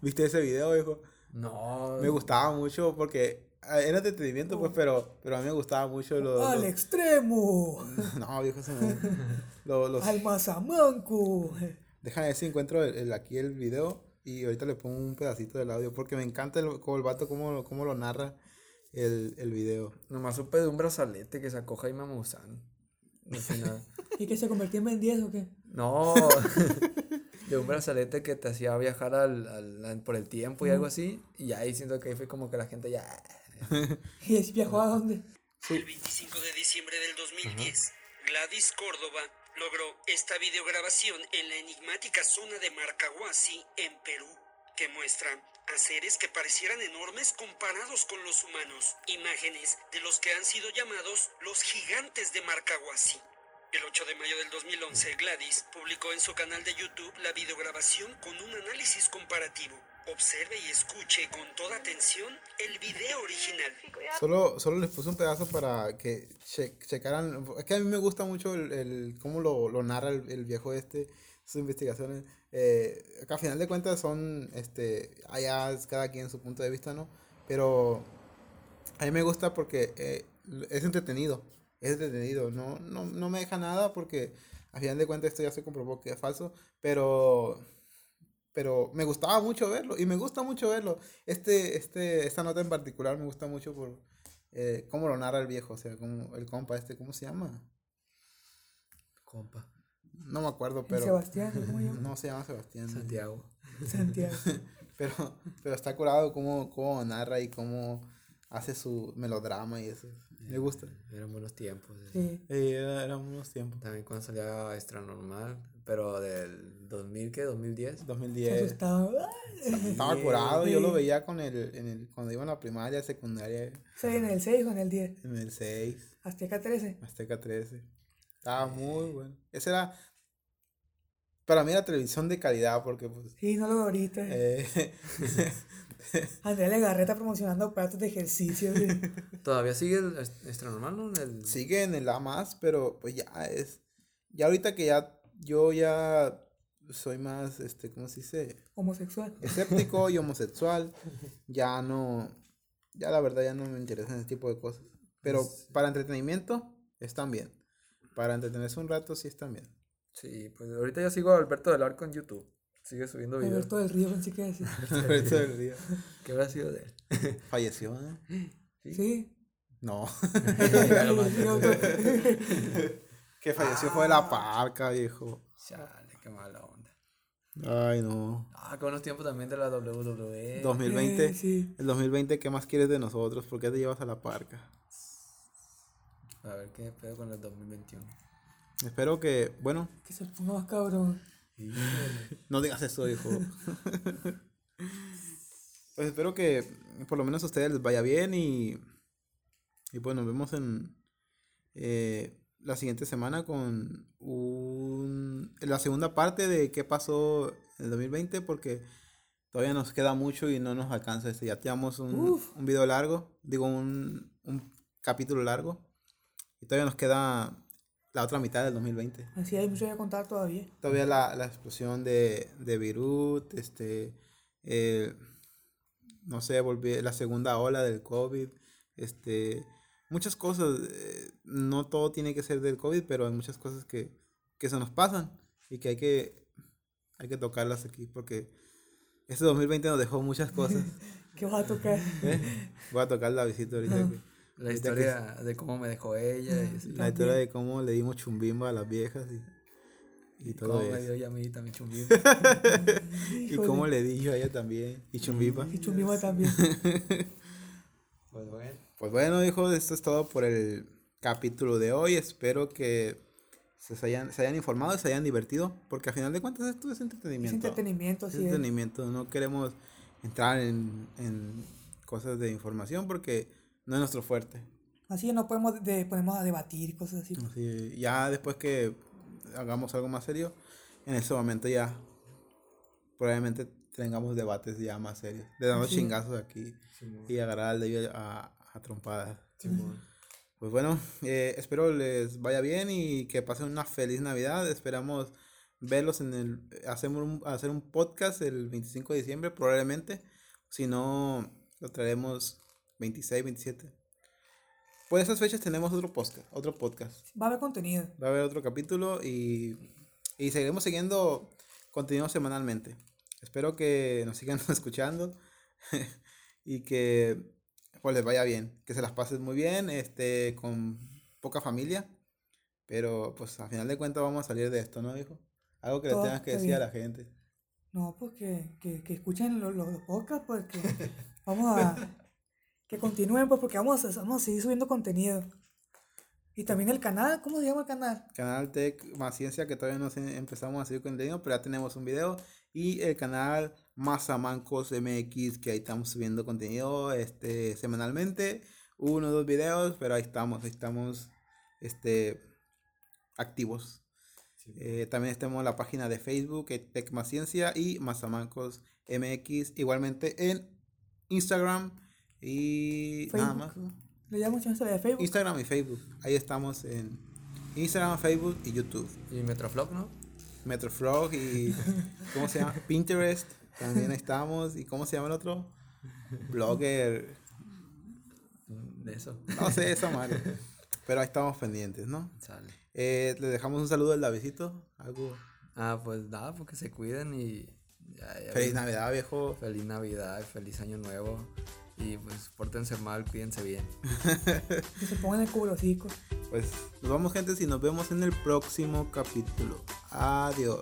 Speaker 1: ¿Viste ese video, hijo?
Speaker 3: No.
Speaker 1: Me gustaba mucho porque ah, era entretenimiento, pues, pero, pero a mí me gustaba mucho los...
Speaker 2: Al
Speaker 1: los-
Speaker 2: extremo.
Speaker 1: No, viejo, se me... Los, los-
Speaker 2: Al Mazamanco.
Speaker 1: Déjame ver si encuentro el, el- aquí el video y ahorita le pongo un pedacito del audio porque me encanta el, como el vato cómo, lo- cómo lo narra el, el video.
Speaker 3: Nomás supe de un brazalete que sacó Jaime Maussan. Al final.
Speaker 2: ¿Y que se convirtió en Ben 10 o qué?
Speaker 3: No. de un brazalete que te hacía viajar al, al- al- por el tiempo y algo así. Y ahí siento que ahí fue como que la gente ya.
Speaker 2: ¿Y ese viajó a dónde?
Speaker 4: El 25 de diciembre del 2010, Gladys Córdoba logró esta videograbación en la enigmática zona de Marcahuasi, en Perú, que muestra a seres que parecieran enormes comparados con los humanos, imágenes de los que han sido llamados los gigantes de Marcahuasi. El 8 de mayo del 2011, Gladys publicó en su canal de YouTube la videograbación con un análisis comparativo. Observe y escuche con toda atención el video original.
Speaker 1: Solo, solo les puse un pedazo para que che- checaran. Es que a mí me gusta mucho el, cómo lo, narra el, viejo este, sus investigaciones. Eh, que a final de cuentas son, este, allá cada quien su punto de vista, ¿no? Pero a mí me gusta porque eh, es entretenido. Es entretenido. No, no, no me deja nada porque a final de cuentas esto ya se comprobó que es falso. Pero pero me gustaba mucho verlo y me gusta mucho verlo. Este, este, esta nota en particular me gusta mucho por eh, cómo lo narra el viejo, o sea, como el compa este, ¿cómo se llama?
Speaker 3: Compa.
Speaker 1: No me acuerdo,
Speaker 2: ¿El
Speaker 1: pero
Speaker 2: Sebastián? ¿Cómo llama?
Speaker 1: no se llama Sebastián.
Speaker 3: Santiago.
Speaker 2: Santiago.
Speaker 1: Pero, pero está curado cómo, cómo narra y cómo hace su melodrama y eso. Me gusta.
Speaker 3: Eran buenos tiempos. eh.
Speaker 2: Sí.
Speaker 1: Eh, era- eran unos tiempos.
Speaker 3: También cuando salía Extra Normal, pero del 2000, ¿qué? ¿2010?
Speaker 2: Se
Speaker 1: 2010.
Speaker 2: asustaba.
Speaker 1: Estaba
Speaker 3: Sí.
Speaker 1: curado, yo lo
Speaker 2: Sí.
Speaker 1: veía con el, en el, cuando iba a la primaria, secundaria,
Speaker 2: ¿Se en el 6 o en el 10?
Speaker 1: en el 6,
Speaker 2: Azteca 13.
Speaker 1: Azteca 13. Estaba muy bueno. Ese era, para mí, la televisión de calidad, porque pues...
Speaker 2: Sí, no lo ahorita.
Speaker 1: eh,
Speaker 2: Andrea Legarreta promocionando aparatos de ejercicio. sí.
Speaker 3: ¿Todavía sigue el Extra Normal, no? En el...
Speaker 1: sigue en el A más, pero pues ya es. Ya ahorita que ya yo ya soy más, este, ¿cómo se dice?
Speaker 2: Homosexual.
Speaker 1: Escéptico y homosexual. Ya no, ya la verdad ya no me interesan ese tipo de cosas. Pero para entretenimiento están bien. Para entretenerse un rato sí están bien.
Speaker 3: Sí, pues ahorita yo sigo a Alberto del Arco en YouTube. Sigue subiendo videos.
Speaker 2: Alberto del Río, pensé que decir.
Speaker 1: Ahorita del día.
Speaker 3: ¿Qué habrá sido de él?
Speaker 1: Falleció, ¿eh?
Speaker 2: Sí.
Speaker 1: No.
Speaker 2: Sí,
Speaker 1: que falleció fue de la parca, viejo.
Speaker 3: Chale, qué mala onda.
Speaker 1: Ay, no.
Speaker 3: Ah, qué buenos tiempos también de la WWE.
Speaker 1: 2020.
Speaker 2: Eh, sí.
Speaker 1: El 2020, ¿qué más quieres de nosotros? ¿Por qué te llevas a la parca?
Speaker 3: A ver qué pedo con el 2021.
Speaker 1: Espero que, bueno,
Speaker 2: Que se ponga más cabrón.
Speaker 1: No digas eso, hijo. pues espero que por lo menos a ustedes les vaya bien y, y pues nos vemos en eh, la siguiente semana con un, la segunda parte de qué pasó en el 2020 porque todavía nos queda mucho y no nos alcanza este. Ya teníamos un, un video largo, digo un, un capítulo largo y todavía nos queda la otra mitad del 2020.
Speaker 2: Así hay mucho que contar todavía.
Speaker 1: Todavía la, la explosión de, de Beirut, este, eh, no sé, volví, la segunda ola del COVID, este, muchas cosas, eh, no todo tiene que ser del COVID, pero hay muchas cosas que, que se nos pasan y que hay que, hay que tocarlas aquí porque este 2020 nos dejó muchas cosas.
Speaker 2: ¿Qué vas a tocar?
Speaker 1: ¿eh? Voy a tocar la visita ahorita. ahorita que-
Speaker 3: historia de cómo me dejó ella y así.
Speaker 1: la historia de cómo le dimos chumbimba a las viejas y, y todo
Speaker 3: Cómo me
Speaker 1: eso.
Speaker 3: dio ella a mí también chumbín.
Speaker 1: Y cómo le di yo a ella también. Y chumbimba.
Speaker 2: Y Chumbima también.
Speaker 3: pues bueno.
Speaker 1: Pues bueno, hijos, esto es todo por el capítulo de hoy. Espero que se hayan, se hayan informado y se hayan divertido. Porque al final de cuentas esto es
Speaker 2: Es
Speaker 1: entretenimiento.
Speaker 2: entretenimiento,
Speaker 1: Es
Speaker 2: así es.
Speaker 1: entretenimiento. No queremos entrar en, en cosas de información porque no es nuestro fuerte.
Speaker 2: Así no podemos de, ponemos a debatir cosas así.
Speaker 1: Así, ya después que hagamos algo más serio, en ese momento ya probablemente tengamos debates ya más serios. De darnos
Speaker 2: Sí.
Speaker 1: chingazos aquí
Speaker 3: Simón.
Speaker 1: y agarrar al de a, a trompadas.
Speaker 3: Simón.
Speaker 1: Pues bueno, eh, espero les vaya bien y que pasen una feliz Navidad. Esperamos verlos en el... Hacemos un, hacer un podcast el 25 de diciembre probablemente. Si no, lo traeremos 26, 27. Por esas fechas tenemos otro podcast. Otro podcast.
Speaker 2: Va a haber contenido.
Speaker 1: Va a haber otro capítulo y, y seguiremos siguiendo contenido semanalmente. Espero que nos sigan escuchando y que pues les vaya bien, que se las pasen muy bien, este, con poca familia, pero pues al final de cuentas vamos a salir de esto, ¿no, hijo? Algo que le
Speaker 2: Todo
Speaker 1: tengas que decir a
Speaker 2: bien.
Speaker 1: la gente.
Speaker 2: No, pues que, que, que escuchen los, los, los podcasts, pues que vamos a... Que continúen, pues porque vamos a, vamos a seguir subiendo contenido. Y también el canal, ¿cómo se llama el canal?
Speaker 1: Canal Tech Más Ciencia, que todavía no empezamos a subir contenido, pero ya tenemos un video. Y el canal Mazamancos MX, que ahí estamos subiendo contenido este, semanalmente. Uno o dos videos, pero ahí estamos, ahí estamos este, activos. Eh, también tenemos la página de Facebook, que es Tech Más Ciencia y Mazamancos MX, igualmente en Instagram y nada más.
Speaker 2: Le llamo chance de Facebook.
Speaker 1: Instagram y Facebook. Ahí estamos en Instagram, Facebook y YouTube.
Speaker 3: Y Metroflog, ¿no?
Speaker 1: Metroflog y ¿cómo se llama? Pinterest. También estamos. ¿Y cómo se llama el otro? Blogger.
Speaker 3: De eso.
Speaker 1: No sé esa madre. Pero ahí estamos pendientes, ¿no?
Speaker 3: Sale.
Speaker 1: Eh, le dejamos un saludo al Davidito. Algo.
Speaker 3: Ah, pues nada, porque se cuiden y. Ya, ya
Speaker 1: Feliz. Navidad, viejo.
Speaker 3: Feliz Navidad, feliz Año Nuevo. Y pues pórtense mal, cuídense bien.
Speaker 2: Que se pongan el cubrocico.
Speaker 1: Pues nos vamos, gente, y nos vemos en el próximo capítulo. Adiós.